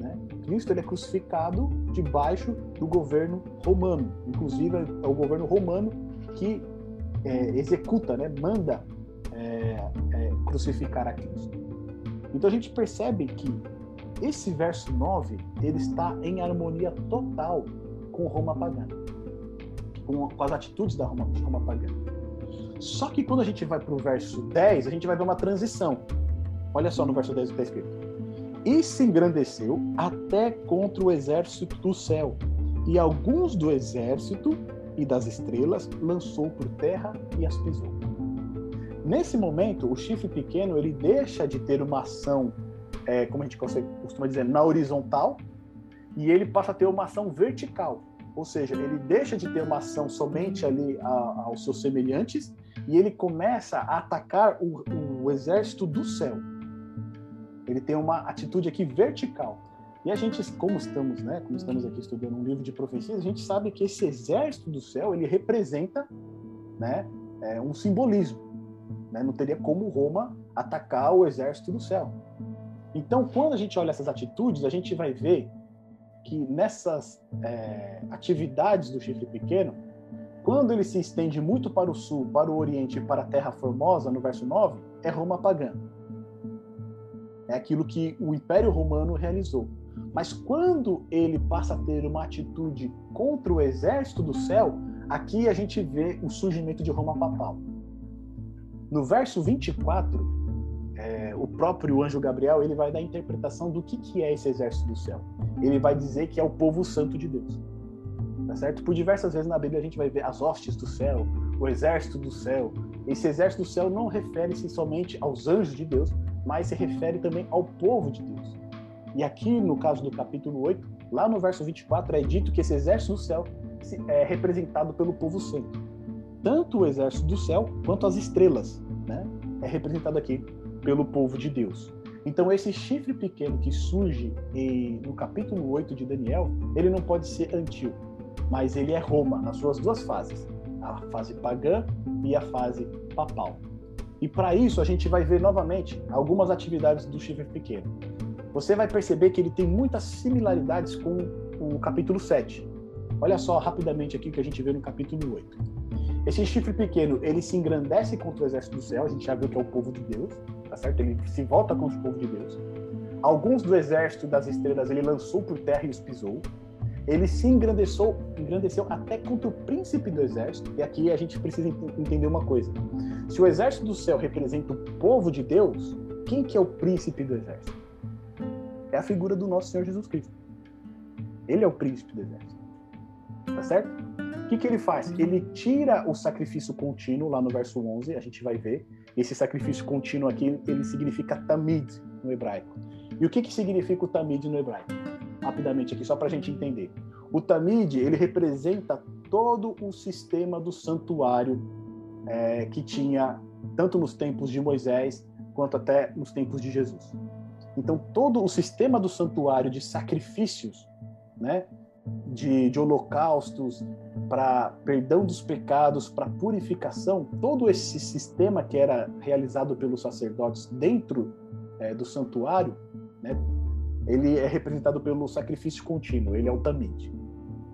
Né? Cristo ele é crucificado debaixo do governo romano, inclusive é o governo romano que é, executa, né, manda é, é, crucificar a Cristo. Então a gente percebe que esse verso 9, ele está em harmonia total com Roma pagã, com, com as atitudes da Roma, Roma pagã. Só que quando a gente vai para o verso 10, a gente vai ver uma transição. Olha só no verso 10 o que está escrito. E se engrandeceu até contra o exército do céu, e alguns do exército e das estrelas lançou por terra e as pisou. Nesse momento, o chifre pequeno ele deixa de ter uma ação é, como a gente costuma dizer, na horizontal, e ele passa a ter uma ação vertical. Ou seja, ele deixa de ter uma ação somente ali a, aos seus semelhantes e ele começa a atacar o, o exército do céu. Ele tem uma atitude aqui vertical. E a gente, como estamos, né, como estamos aqui estudando um livro de profecias, a gente sabe que esse exército do céu ele representa, né, é, um simbolismo. Né? Não teria como Roma atacar o exército do céu. Então, quando a gente olha essas atitudes, a gente vai ver que nessas é, atividades do chifre pequeno, quando ele se estende muito para o sul, para o oriente e para a terra formosa, no verso 9, é Roma pagã. É aquilo que o Império Romano realizou. Mas quando ele passa a ter uma atitude contra o exército do céu, aqui a gente vê o surgimento de Roma papal. No verso 24, é, o próprio anjo Gabriel ele vai dar a interpretação do que, que é esse exército do céu. Ele vai dizer que é o povo santo de Deus. Tá certo? Por diversas vezes na Bíblia a gente vai ver as hostes do céu, o exército do céu, esse exército do céu não refere-se somente aos anjos de Deus, mas se refere também ao povo de Deus. E aqui, no caso do capítulo 8, lá no verso 24, é dito que esse exército do céu é representado pelo povo santo. Tanto o exército do céu quanto as estrelas, né? É representado aqui pelo povo de Deus. Então, esse chifre pequeno que surge no capítulo 8 de Daniel, ele não pode ser antigo, mas ele é Roma, nas suas duas fases, a fase pagã e a fase papal. E para isso, a gente vai ver novamente algumas atividades do chifre pequeno. Você vai perceber que ele tem muitas similaridades com o capítulo 7. Olha só rapidamente aqui o que a gente vê no capítulo 8. Esse chifre pequeno, ele se engrandece contra o exército do céu, a gente já viu que é o povo de Deus, tá certo? Ele se volta contra o povo de Deus. Alguns do exército das estrelas ele lançou por terra e os pisou. Ele se engrandeceu, engrandeceu até contra o príncipe do exército. E aqui a gente precisa entender uma coisa. Se o exército do céu representa o povo de Deus, quem que é o príncipe do exército? É a figura do nosso Senhor Jesus Cristo. Ele é o príncipe do exército. Tá certo? O que, que ele faz? Ele tira o sacrifício contínuo, lá no verso 11, a gente vai ver, esse sacrifício contínuo aqui, ele significa tamid no hebraico. E o que, que significa o tamid no hebraico? Rapidamente aqui, só para a gente entender. O tamid, ele representa todo o sistema do santuário é, que tinha, tanto nos tempos de Moisés, quanto até nos tempos de Jesus. Então, todo o sistema do santuário de sacrifícios, né, de, de holocaustos, para perdão dos pecados, para purificação, todo esse sistema que era realizado pelos sacerdotes dentro é, do santuário, né, ele é representado pelo sacrifício contínuo, ele é tamid.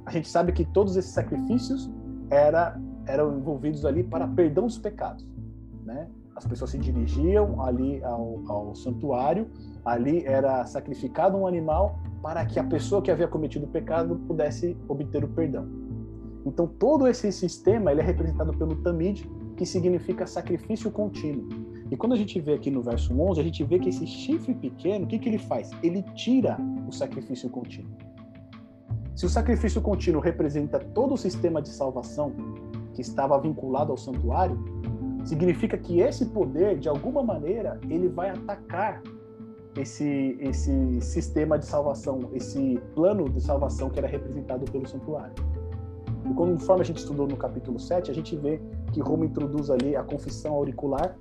A gente sabe que todos esses sacrifícios era, eram envolvidos ali para perdão dos pecados. Né? As pessoas se dirigiam ali ao, ao santuário, ali era sacrificado um animal para que a pessoa que havia cometido o pecado pudesse obter o perdão. Então todo esse sistema ele é representado pelo tamid, que significa sacrifício contínuo. E quando a gente vê aqui no verso 11, a gente vê que esse chifre pequeno, o que, que ele faz? Ele tira o sacrifício contínuo. Se o sacrifício contínuo representa todo o sistema de salvação que estava vinculado ao santuário, significa que esse poder, de alguma maneira, ele vai atacar esse, esse sistema de salvação, esse plano de salvação que era representado pelo santuário. E conforme a gente estudou no capítulo 7, a gente vê que Roma introduz ali a confissão auricular,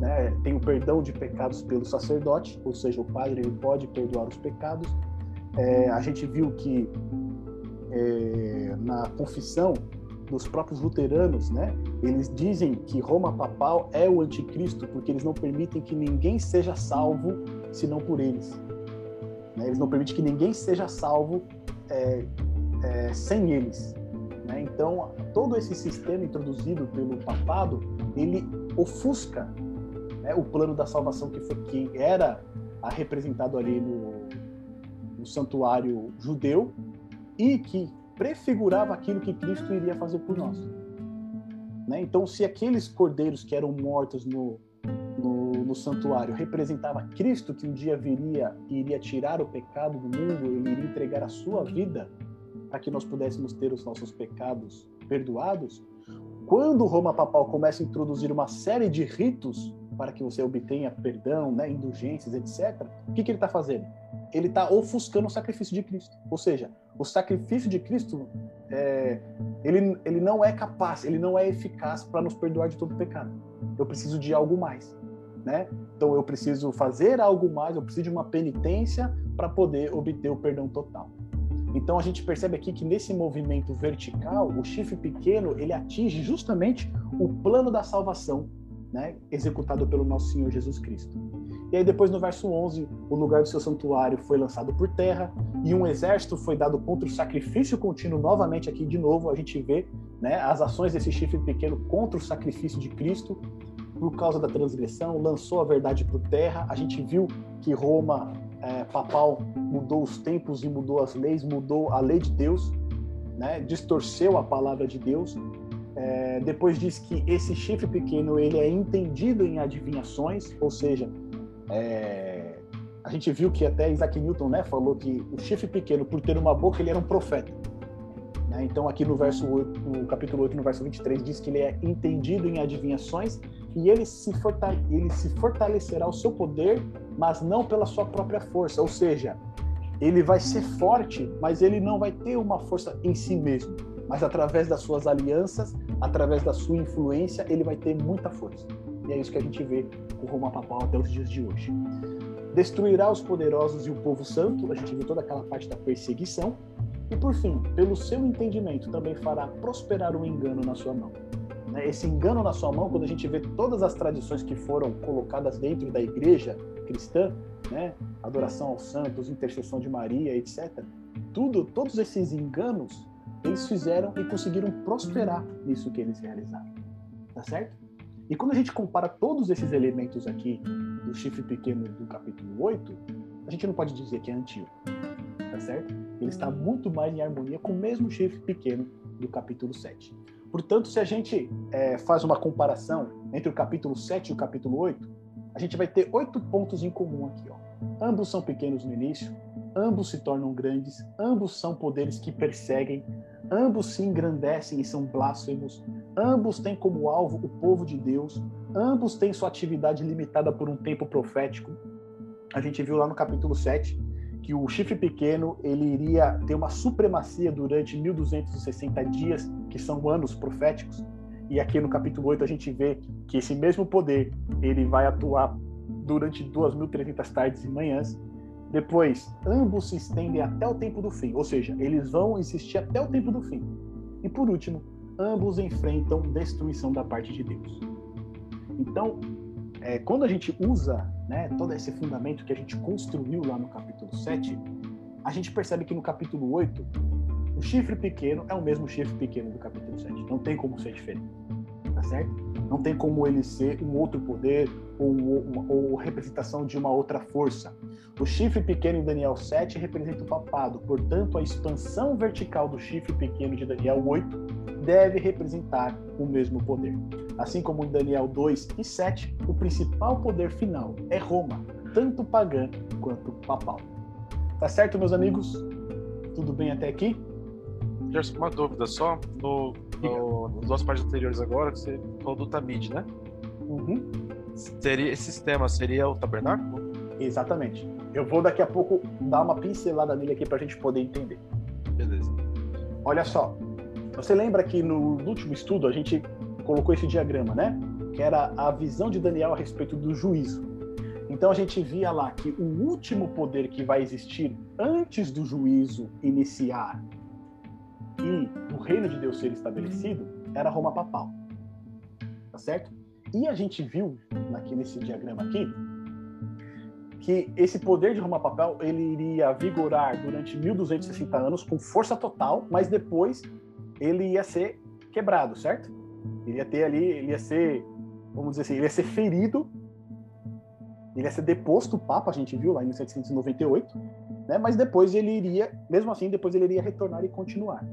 né? tem o perdão de pecados pelo sacerdote, ou seja, o padre ele pode perdoar os pecados. É, a gente viu que é, na confissão dos próprios luteranos, né, eles dizem que Roma papal é o anticristo porque eles não permitem que ninguém seja salvo senão por eles. Né? Eles não permitem que ninguém seja salvo é, é, sem eles. Né? Então, todo esse sistema introduzido pelo papado, ele ofusca né, o plano da salvação que, foi, que era representado ali no, no santuário judeu e que prefigurava aquilo que Cristo iria fazer por nós. Né? Então, se aqueles cordeiros que eram mortos no, no, santuário representava Cristo que um dia viria e iria tirar o pecado do mundo, ele iria entregar a sua vida para que nós pudéssemos ter os nossos pecados perdoados, quando Roma Papal começa a introduzir uma série de ritos para que você obtenha perdão, né, indulgências, etc., o que, que ele está fazendo? Ele está ofuscando o sacrifício de Cristo. Ou seja, o sacrifício de Cristo, é, ele, ele não é capaz, ele não é eficaz para nos perdoar de todo pecado. Eu preciso de algo mais. Né? Então eu preciso fazer algo mais, eu preciso de uma penitência para poder obter o perdão total. Então a gente percebe aqui que nesse movimento vertical, o chifre pequeno ele atinge justamente o plano da salvação, né, executado pelo nosso Senhor Jesus Cristo. E aí depois no verso 11, o lugar do seu santuário foi lançado por terra e um exército foi dado contra o sacrifício contínuo novamente aqui de novo a gente vê, né, as ações desse chifre pequeno contra o sacrifício de Cristo por causa da transgressão, lançou a verdade por terra. A gente viu que Roma é, papal mudou os tempos e mudou as leis, mudou a lei de Deus, né? distorceu a palavra de Deus. É, depois diz que esse chifre pequeno ele é entendido em adivinhações, ou seja, é, a gente viu que até Isaac Newton né, falou que o chifre pequeno, por ter uma boca, ele era um profeta. Né? Então, aqui no verso 8, no capítulo 8, no verso 23, diz que ele é entendido em adivinhações e ele se, fortale ele se fortalecerá o seu poder, mas não pela sua própria força. Ou seja, ele vai ser forte, mas ele não vai ter uma força em si mesmo. Mas através das suas alianças, através da sua influência, ele vai ter muita força. E é isso que a gente vê com Roma Papal até os dias de hoje. Destruirá os poderosos e o povo santo, a gente viu toda aquela parte da perseguição. E por fim, pelo seu entendimento, também fará prosperar o engano na sua mão. Né? Esse engano na sua mão, quando a gente vê todas as tradições que foram colocadas dentro da igreja cristã, né? adoração aos santos, intercessão de Maria, etc. Tudo, todos esses enganos, eles fizeram e conseguiram prosperar nisso que eles realizaram. Tá certo? E quando a gente compara todos esses elementos aqui do chifre pequeno do capítulo 8, a gente não pode dizer que é antigo. Tá certo? Ele está muito mais em harmonia com o mesmo chifre pequeno do capítulo 7. Portanto, se a gente é, faz uma comparação entre o capítulo 7 e o capítulo 8, a gente vai ter oito pontos em comum aqui. Ó. Ambos são pequenos no início, ambos se tornam grandes, ambos são poderes que perseguem, ambos se engrandecem e são blasfemos, ambos têm como alvo o povo de Deus, ambos têm sua atividade limitada por um tempo profético. A gente viu lá no capítulo 7 que o chifre pequeno ele iria ter uma supremacia durante 1260 dias, que são anos proféticos. E aqui no capítulo 8 a gente vê que esse mesmo poder ele vai atuar durante 2300 tardes e manhãs. Depois, ambos se estendem até o tempo do fim, ou seja, eles vão existir até o tempo do fim. E por último, ambos enfrentam destruição da parte de Deus. Então, é, quando a gente usa né, todo esse fundamento que a gente construiu lá no capítulo 7, a gente percebe que no capítulo 8, o chifre pequeno é o mesmo chifre pequeno do capítulo 7. Não tem como ser diferente. Tá certo? Não tem como ele ser um outro poder ou, ou representação de uma outra força. O chifre pequeno em Daniel 7 representa o papado, portanto, a expansão vertical do chifre pequeno de Daniel 8 deve representar o mesmo poder. Assim como em Daniel 2 e 7, o principal poder final é Roma, tanto pagã quanto papal. Tá certo, meus amigos? Tudo bem até aqui? Gerson, uma dúvida só. No, no, nas duas partes anteriores agora, você falou do Tamid, né? Uhum. Seria, esse sistema seria o tabernáculo? Exatamente. Eu vou daqui a pouco dar uma pincelada nele aqui para a gente poder entender. Beleza. Olha só. Você lembra que no último estudo a gente colocou esse diagrama, né? Que era a visão de Daniel a respeito do juízo. Então a gente via lá que o último poder que vai existir antes do juízo iniciar e o reino de Deus ser estabelecido era Roma papal. Tá certo? E a gente viu aqui nesse diagrama aqui que esse poder de Roma papal ele iria vigorar durante 1260 anos com força total, mas depois ele ia ser quebrado, certo? Ele ia ter ali, ele ia ser, vamos dizer assim, ele ia ser ferido, ele ia ser deposto o Papa, a gente viu lá em 1798, né? Mas depois ele iria, mesmo assim, depois ele iria retornar e continuar.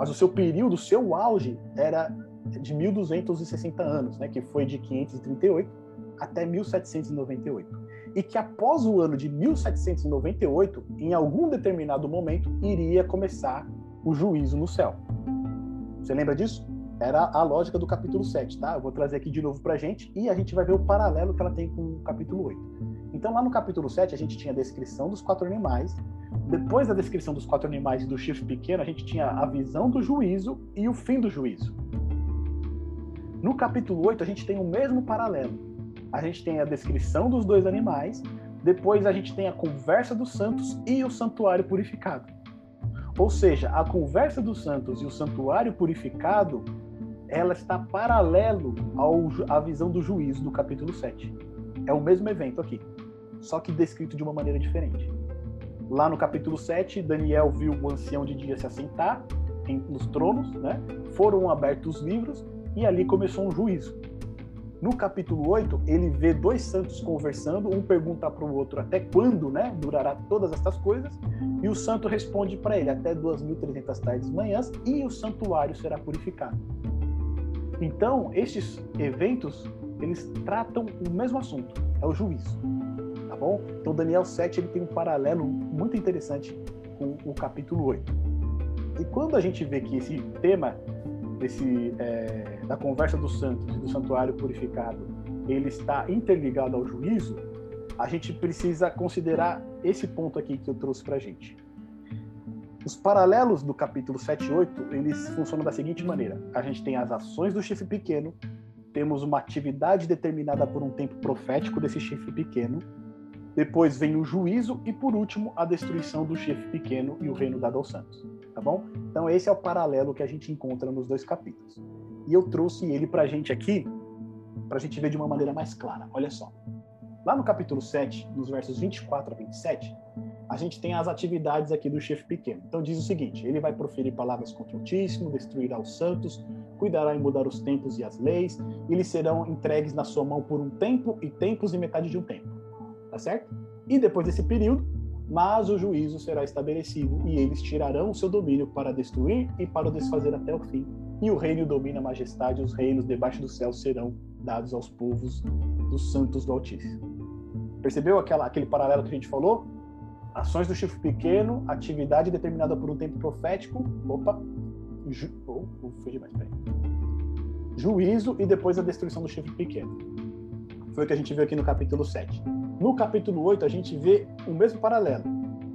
Mas o seu período, o seu auge era de 1260 anos, né? Que foi de 538 até 1798. E que após o ano de 1798, em algum determinado momento, iria começar o juízo no céu. Você lembra disso? Era a lógica do capítulo 7, tá? Eu vou trazer aqui de novo pra gente e a gente vai ver o paralelo que ela tem com o capítulo 8. Então, lá no capítulo 7, a gente tinha a descrição dos quatro animais. Depois da descrição dos quatro animais e do chifre pequeno, a gente tinha a visão do juízo e o fim do juízo. No capítulo 8, a gente tem o mesmo paralelo. A gente tem a descrição dos dois animais, depois a gente tem a conversa dos santos e o santuário purificado. Ou seja, a conversa dos santos e o santuário purificado ela está paralelo ao, à visão do juízo do capítulo 7. É o mesmo evento aqui, só que descrito de uma maneira diferente. Lá no capítulo 7, Daniel viu o ancião de dia se assentar em, nos tronos, né? foram abertos os livros e ali começou um juízo. No capítulo 8, ele vê dois santos conversando, um pergunta para o outro até quando né, durará todas estas coisas, e o santo responde para ele até 2.300 tardes manhãs, e o santuário será purificado. Então, estes eventos, eles tratam o mesmo assunto, é o juízo. Bom? Então, Daniel 7 ele tem um paralelo muito interessante com o capítulo 8. E quando a gente vê que esse tema desse, é, da conversa dos santos e do santuário purificado ele está interligado ao juízo, a gente precisa considerar esse ponto aqui que eu trouxe para a gente. Os paralelos do capítulo 7 e 8, eles funcionam da seguinte maneira. A gente tem as ações do chifre pequeno, temos uma atividade determinada por um tempo profético desse chifre pequeno, depois vem o juízo e, por último, a destruição do chifre pequeno e o reino dado aos santos. Tá bom? Então, esse é o paralelo que a gente encontra nos dois capítulos. E eu trouxe ele para a gente aqui, para a gente ver de uma maneira mais clara. Olha só. Lá no capítulo 7, nos versos 24 a 27, a gente tem as atividades aqui do chefe pequeno. Então diz o seguinte: ele vai proferir palavras contra o Altíssimo, destruirá os santos, cuidará em mudar os tempos e as leis, e eles serão entregues na sua mão por um tempo e tempos e metade de um tempo. Tá certo? E depois desse período, mas o juízo será estabelecido e eles tirarão o seu domínio para destruir e para o desfazer até o fim. E o reino domina a majestade, os reinos debaixo do céu serão dados aos povos dos santos do Altíssimo. Percebeu aquela, aquele paralelo que a gente falou? Ações do chifre pequeno, atividade determinada por um tempo profético. Opa! Ju, oh, foi demais, peraí. Juízo e depois a destruição do chifre pequeno. Foi o que a gente viu aqui no capítulo 7. No capítulo 8, a gente vê o mesmo paralelo.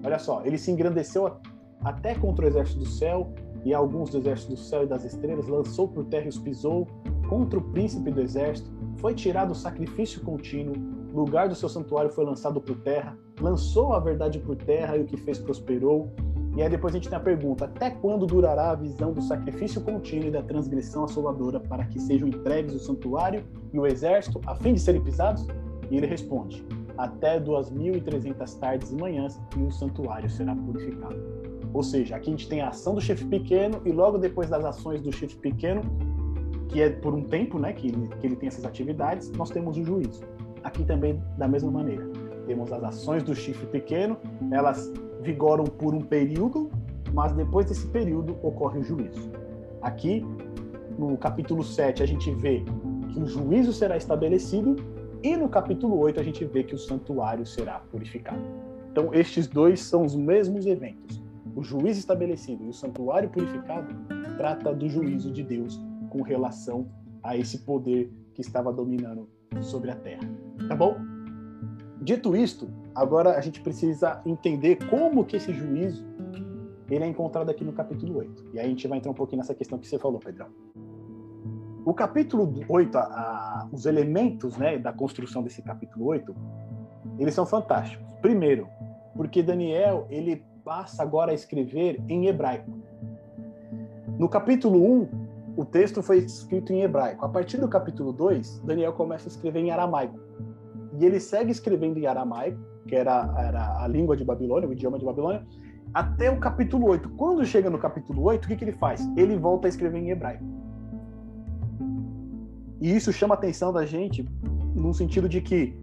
Olha só, ele se engrandeceu até contra o exército do céu e alguns do exército do céu e das estrelas, lançou por terra e os pisou, contra o príncipe do exército, foi tirado o sacrifício contínuo, lugar do seu santuário foi lançado por terra, lançou a verdade por terra e o que fez prosperou. E aí depois a gente tem a pergunta: até quando durará a visão do sacrifício contínuo e da transgressão assoladora para que sejam entregues o santuário e o exército a fim de serem pisados? E ele responde: até 2.300 tardes e manhãs e o santuário será purificado. Ou seja, aqui a gente tem a ação do chefe pequeno e logo depois das ações do chefe pequeno que é por um tempo, né, que ele, que ele tem essas atividades, nós temos o juízo. Aqui também da mesma maneira. Temos as ações do chifre pequeno, elas vigoram por um período, mas depois desse período ocorre o juízo. Aqui, no capítulo 7, a gente vê que o juízo será estabelecido e no capítulo 8 a gente vê que o santuário será purificado. Então, estes dois são os mesmos eventos. O juízo estabelecido e o santuário purificado trata do juízo de Deus com relação a esse poder que estava dominando sobre a terra. Tá bom? Dito isto, agora a gente precisa entender como que esse juízo ele é encontrado aqui no capítulo 8. E aí a gente vai entrar um pouquinho nessa questão que você falou, Pedrão. O capítulo 8, a, a, os elementos né, da construção desse capítulo 8, eles são fantásticos. Primeiro, porque Daniel ele passa agora a escrever em hebraico. No capítulo 1, o texto foi escrito em hebraico. A partir do capítulo 2, Daniel começa a escrever em aramaico. E ele segue escrevendo em aramaico, que era, era a língua de Babilônia, o idioma de Babilônia, até o capítulo 8. Quando chega no capítulo 8, o que, que ele faz? Ele volta a escrever em hebraico. E isso chama a atenção da gente no sentido de que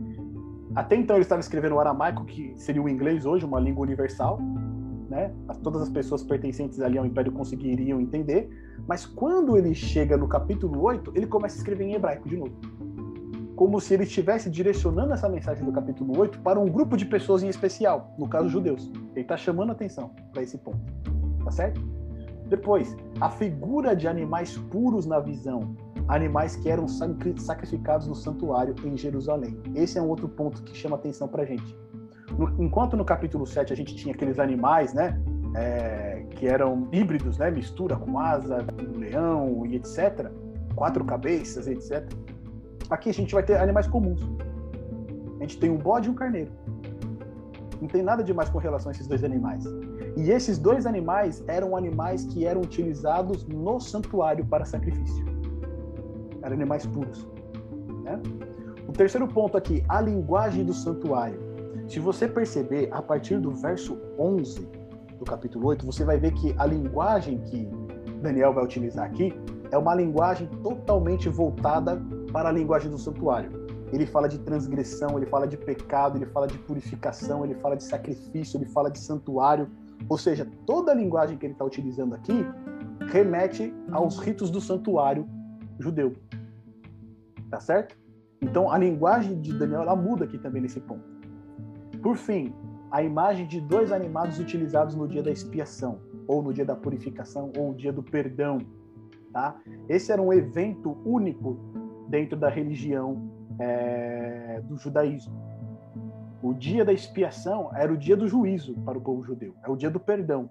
até então ele estava escrevendo o aramaico, que seria o inglês hoje, uma língua universal, né? Todas as pessoas pertencentes ali ao império conseguiriam entender, mas quando ele chega no capítulo 8, ele começa a escrever em hebraico de novo. Como se ele estivesse direcionando essa mensagem do capítulo 8 para um grupo de pessoas em especial, no caso judeus. Ele está chamando atenção para esse ponto. Tá certo? Depois, a figura de animais puros na visão, animais que eram sacrificados no santuário em Jerusalém. Esse é um outro ponto que chama atenção para a gente. enquanto no capítulo 7 a gente tinha aqueles animais, né? é, que eram híbridos, né, mistura com asa, com leão e etc. Quatro cabeças, etc. Aqui a gente vai ter animais comuns. A gente tem um bode e um carneiro. Não tem nada demais com relação a esses dois animais. E esses dois animais eram animais que eram utilizados no santuário para sacrifício. Eram animais puros. Né? O terceiro ponto aqui, a linguagem do santuário. Se você perceber, a partir do verso 11, do capítulo 8, você vai ver que a linguagem que Daniel vai utilizar aqui é uma linguagem totalmente voltada para a linguagem do santuário. Ele fala de transgressão, ele fala de pecado, ele fala de purificação, ele fala de sacrifício, ele fala de santuário. Ou seja, toda a linguagem que ele está utilizando aqui remete aos ritos do santuário judeu. Tá certo? Então a linguagem de Daniel ela muda aqui também nesse ponto. Por fim, a imagem de dois animados utilizados no dia da expiação, ou no dia da purificação, ou o dia do perdão, tá? Esse era um evento único dentro da religião é, do judaísmo. O dia da expiação era o dia do juízo para o povo judeu, é o dia do perdão.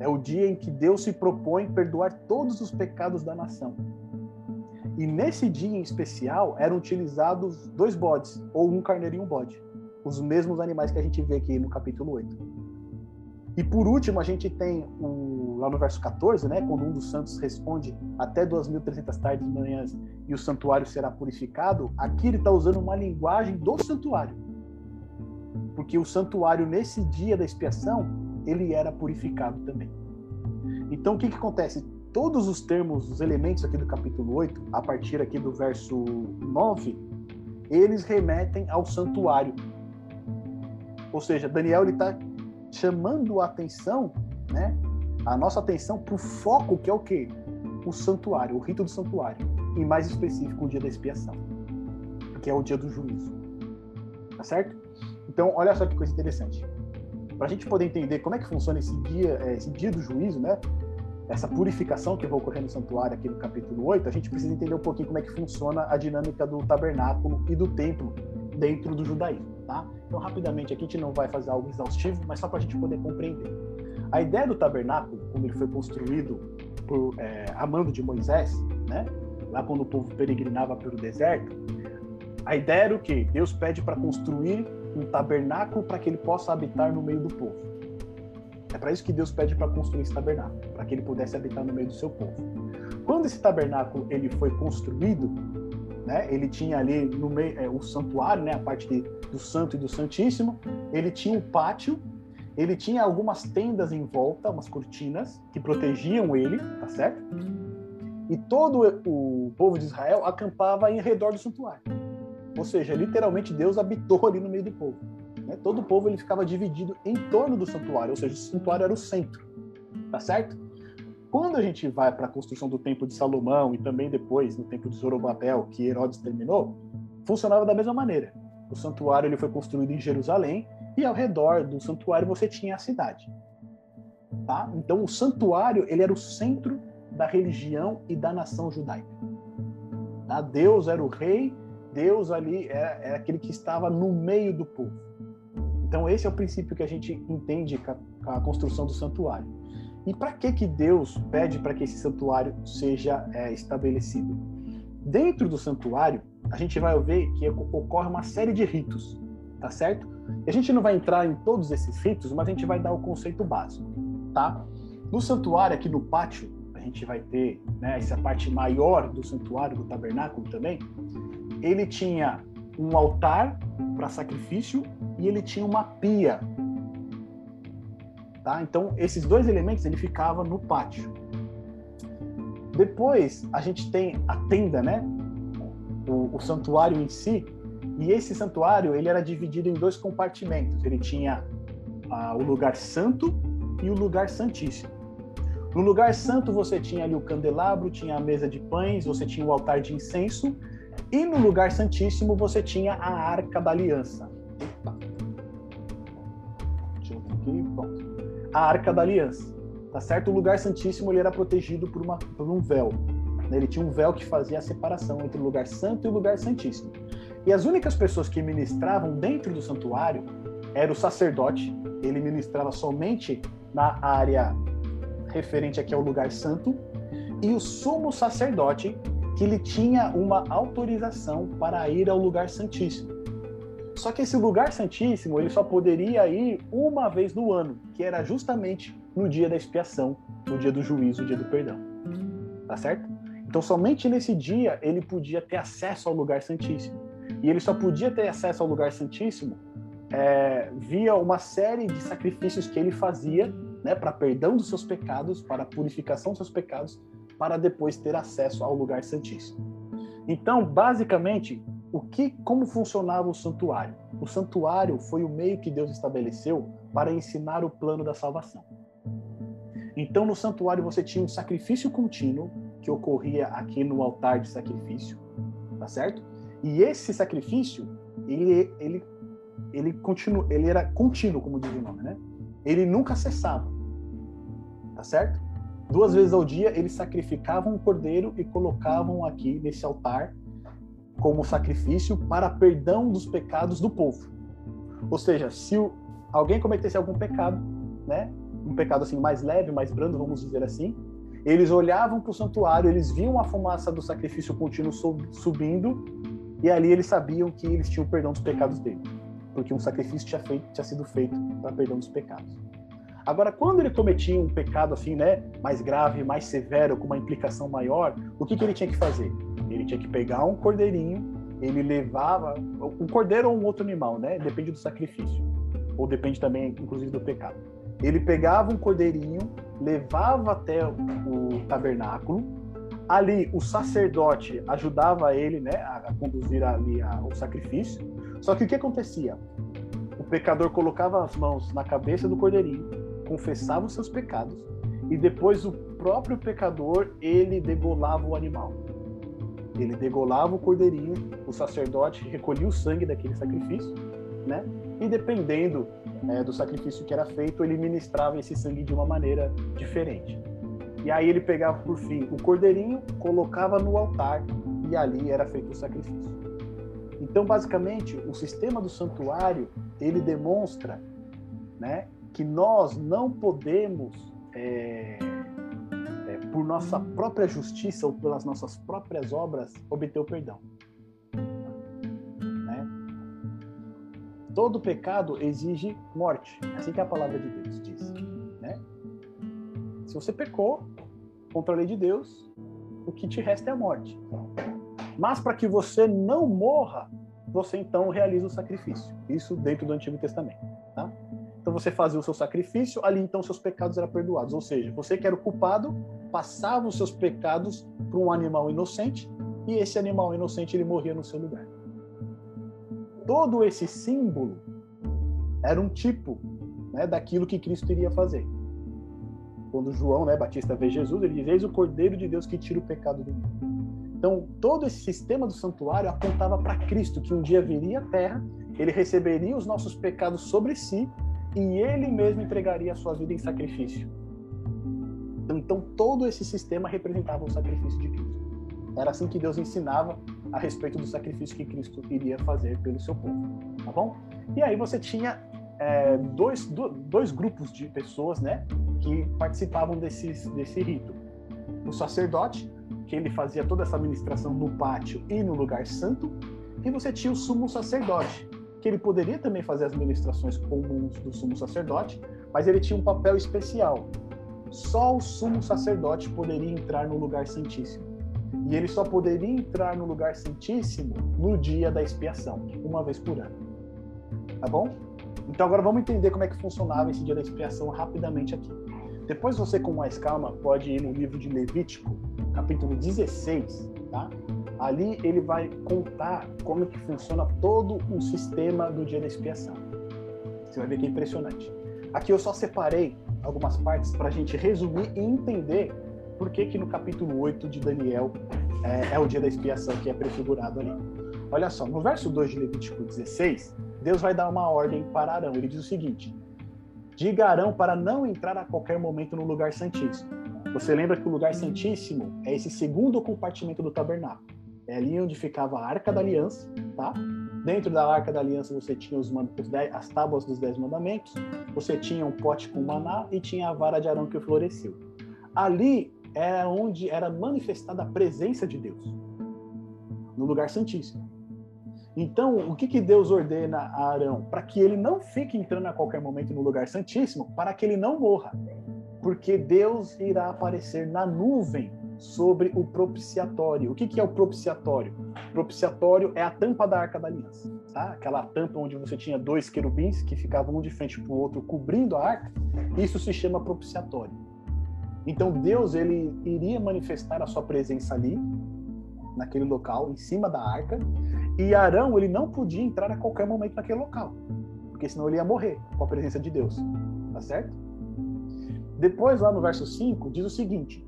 É o dia em que Deus se propõe perdoar todos os pecados da nação. E nesse dia em especial eram utilizados dois bodes, ou um carneiro e um bode. Os mesmos animais que a gente vê aqui no capítulo 8. E por último, a gente tem o, lá no verso 14, né, quando um dos santos responde até 2.300 tardes e manhãs e o santuário será purificado. Aqui ele está usando uma linguagem do santuário. Porque o santuário, nesse dia da expiação, ele era purificado também. Então, o que, que acontece? Todos os termos, os elementos aqui do capítulo 8, a partir aqui do verso 9, eles remetem ao santuário. Ou seja, Daniel está chamando a atenção, né, a nossa atenção para o foco que é o quê? O santuário, o rito do santuário. E mais específico, o dia da expiação, que é o dia do juízo. Tá certo? Então, olha só que coisa interessante. Para a gente poder entender como é que funciona esse dia, é, esse dia do juízo, né? Essa purificação que vai ocorrer no santuário aqui no capítulo 8, a gente precisa entender um pouquinho como é que funciona a dinâmica do tabernáculo e do templo dentro do judaísmo, tá? Então, rapidamente, aqui a gente não vai fazer algo exaustivo, mas só para a gente poder compreender. A ideia do tabernáculo, quando ele foi construído por é, de Moisés, né? Lá quando o povo peregrinava pelo deserto, a ideia era o quê? Deus pede para construir um tabernáculo para que ele possa habitar no meio do povo. É para isso que Deus pede para construir esse tabernáculo, para que ele pudesse habitar no meio do seu povo. Quando esse tabernáculo ele foi construído, né, ele tinha ali no meio é, o santuário, né, a parte de, do santo e do santíssimo, ele tinha um pátio, ele tinha algumas tendas em volta, umas cortinas que protegiam ele, tá certo? E todo o povo de Israel acampava em redor do santuário. Ou seja, literalmente Deus habitou ali no meio do povo. Né? Todo o povo ele ficava dividido em torno do santuário, ou seja, o santuário era o centro, tá certo? Quando a gente vai para a construção do Templo de Salomão e também depois no Templo de Zorobabel, que Herodes terminou, funcionava da mesma maneira. O santuário ele foi construído em Jerusalém e ao redor do santuário você tinha a cidade. Tá? Então o santuário ele era o centro da religião e da nação judaica. Tá? Deus era o rei, Deus ali era, era aquele que estava no meio do povo. Então esse é o princípio que a gente entende com a, construção do santuário. E para que que Deus pede para que esse santuário seja é, estabelecido? Dentro do santuário, a gente vai ver que ocorre uma série de ritos, tá certo? A gente não vai entrar em todos esses ritos, mas a gente vai dar o conceito básico, tá? No santuário, aqui no pátio, a gente vai ter né, essa parte maior do santuário, do tabernáculo também. Ele tinha um altar para sacrifício e ele tinha uma pia. Tá? Então, esses dois elementos ele ficava no pátio. Depois, a gente tem a tenda, né? O, o santuário em si. E esse santuário ele era dividido em dois compartimentos. Ele tinha ah, o lugar santo e o lugar santíssimo. No lugar santo você tinha ali o candelabro, tinha a mesa de pães, você tinha o altar de incenso e no lugar santíssimo você tinha a arca da aliança. A arca da aliança. Tá certo? O lugar santíssimo ele era protegido por, uma, por um véu. Né? Ele tinha um véu que fazia a separação entre o lugar santo e o lugar santíssimo. E as únicas pessoas que ministravam dentro do santuário era o sacerdote. Ele ministrava somente na área referente aqui ao lugar santo. E o sumo sacerdote, que ele tinha uma autorização para ir ao lugar santíssimo. Só que esse lugar santíssimo ele só poderia ir uma vez no ano, que era justamente no dia da expiação, no dia do juízo, no dia do perdão. Tá certo? Então somente nesse dia ele podia ter acesso ao lugar santíssimo. E ele só podia ter acesso ao lugar santíssimo é, via uma série de sacrifícios que ele fazia, né, para perdão dos seus pecados, para purificação dos seus pecados, para depois ter acesso ao lugar santíssimo. Então, basicamente, o que, como funcionava o santuário? O santuário foi o meio que Deus estabeleceu para ensinar o plano da salvação. Então, no santuário você tinha um sacrifício contínuo que ocorria aqui no altar de sacrifício, tá certo? E esse sacrifício, ele ele ele ele era contínuo, como diz o nome, né? Ele nunca cessava tá certo? Duas vezes ao dia eles sacrificavam um cordeiro e colocavam aqui nesse altar como sacrifício para perdão dos pecados do povo. Ou seja, se alguém cometesse algum pecado, né, um pecado assim mais leve, mais brando, vamos dizer assim, eles olhavam para o santuário, eles viam a fumaça do sacrifício contínuo subindo, e ali eles sabiam que eles tinham perdão dos pecados dele, porque um sacrifício tinha, feito, tinha sido feito para perdão dos pecados. Agora, quando ele cometia um pecado assim, né, mais grave, mais severo, com uma implicação maior, o que, que ele tinha que fazer? Ele tinha que pegar um cordeirinho, ele levava um cordeiro ou um outro animal, né? Depende do sacrifício, ou depende também, inclusive, do pecado. Ele pegava um cordeirinho, levava até o tabernáculo. Ali o sacerdote ajudava ele, né, a conduzir ali a, o sacrifício. Só que o que acontecia? O pecador colocava as mãos na cabeça do cordeirinho, confessava os seus pecados e depois o próprio pecador ele degolava o animal. Ele degolava o cordeirinho, o sacerdote recolhia o sangue daquele sacrifício, né? E dependendo é, do sacrifício que era feito, ele ministrava esse sangue de uma maneira diferente. E aí ele pegava por fim o cordeirinho, colocava no altar e ali era feito o sacrifício. Então, basicamente, o sistema do santuário ele demonstra, né, que nós não podemos, é, é, por nossa própria justiça ou pelas nossas próprias obras, obter o perdão. todo pecado exige morte. É assim que a palavra de Deus diz. Né? Se você pecou contra a lei de Deus, o que te resta é a morte. Mas para que você não morra, você então realiza o sacrifício. Isso dentro do Antigo Testamento. Tá? Então você fazia o seu sacrifício, ali então seus pecados eram perdoados. Ou seja, você que era o culpado, passava os seus pecados para um animal inocente, e esse animal inocente ele morria no seu lugar todo esse símbolo era um tipo né, daquilo que Cristo iria fazer. Quando João né, Batista vê Jesus, ele diz: Eis o Cordeiro de Deus que tira o pecado do mundo. Então, todo esse sistema do santuário apontava para Cristo, que um dia viria à terra, ele receberia os nossos pecados sobre si e ele mesmo entregaria a sua vida em sacrifício. Então, todo esse sistema representava o sacrifício de Cristo. Era assim que Deus ensinava a respeito do sacrifício que Cristo iria fazer pelo seu povo, tá bom? E aí você tinha é, dois, dois grupos de pessoas, né, que participavam desse, desse rito. O sacerdote, que ele fazia toda essa administração no pátio e no lugar santo, e você tinha o sumo sacerdote, que ele poderia também fazer as ministrações comuns do sumo sacerdote, mas ele tinha um papel especial. Só o sumo sacerdote poderia entrar no lugar santíssimo. E ele só poderia entrar no lugar santíssimo no dia da expiação, uma vez por ano. Tá bom? Então agora vamos entender como é que funcionava esse dia da expiação rapidamente aqui. Depois você com mais calma pode ir no livro de Levítico, capítulo 16, tá? Ali ele vai contar como que funciona todo o sistema do dia da expiação. Você vai ver que é impressionante. Aqui eu só separei algumas partes para a gente resumir e entender por que, que no capítulo 8 de Daniel é, é, o dia da expiação que é prefigurado ali. Olha só, no verso 2 de Levítico 16, Deus vai dar uma ordem para Arão. Ele diz o seguinte: Diga Arão para não entrar a qualquer momento no lugar santíssimo. Você lembra que o lugar santíssimo é esse segundo compartimento do tabernáculo. É ali onde ficava a Arca da Aliança, tá? Dentro da Arca da Aliança você tinha os, os dez, as tábuas dos Dez Mandamentos, você tinha um pote com maná e tinha a vara de Arão que floresceu. Ali era onde era manifestada a presença de Deus, no lugar santíssimo. Então, o que, que Deus ordena a Arão? Para que ele não fique entrando a qualquer momento no lugar santíssimo, para que ele não morra. Porque Deus irá aparecer na nuvem sobre o propiciatório. O que, que é o propiciatório? Propiciatório é a tampa da Arca da Aliança. Tá? Aquela tampa onde você tinha dois querubins que ficavam um de frente para o outro cobrindo a arca. Isso se chama propiciatório. Então Deus ele iria manifestar a sua presença ali, naquele local, em cima da arca, e Arão ele não podia entrar a qualquer momento naquele local, porque senão ele ia morrer com a presença de Deus, tá certo? Depois lá no verso 5 diz o seguinte: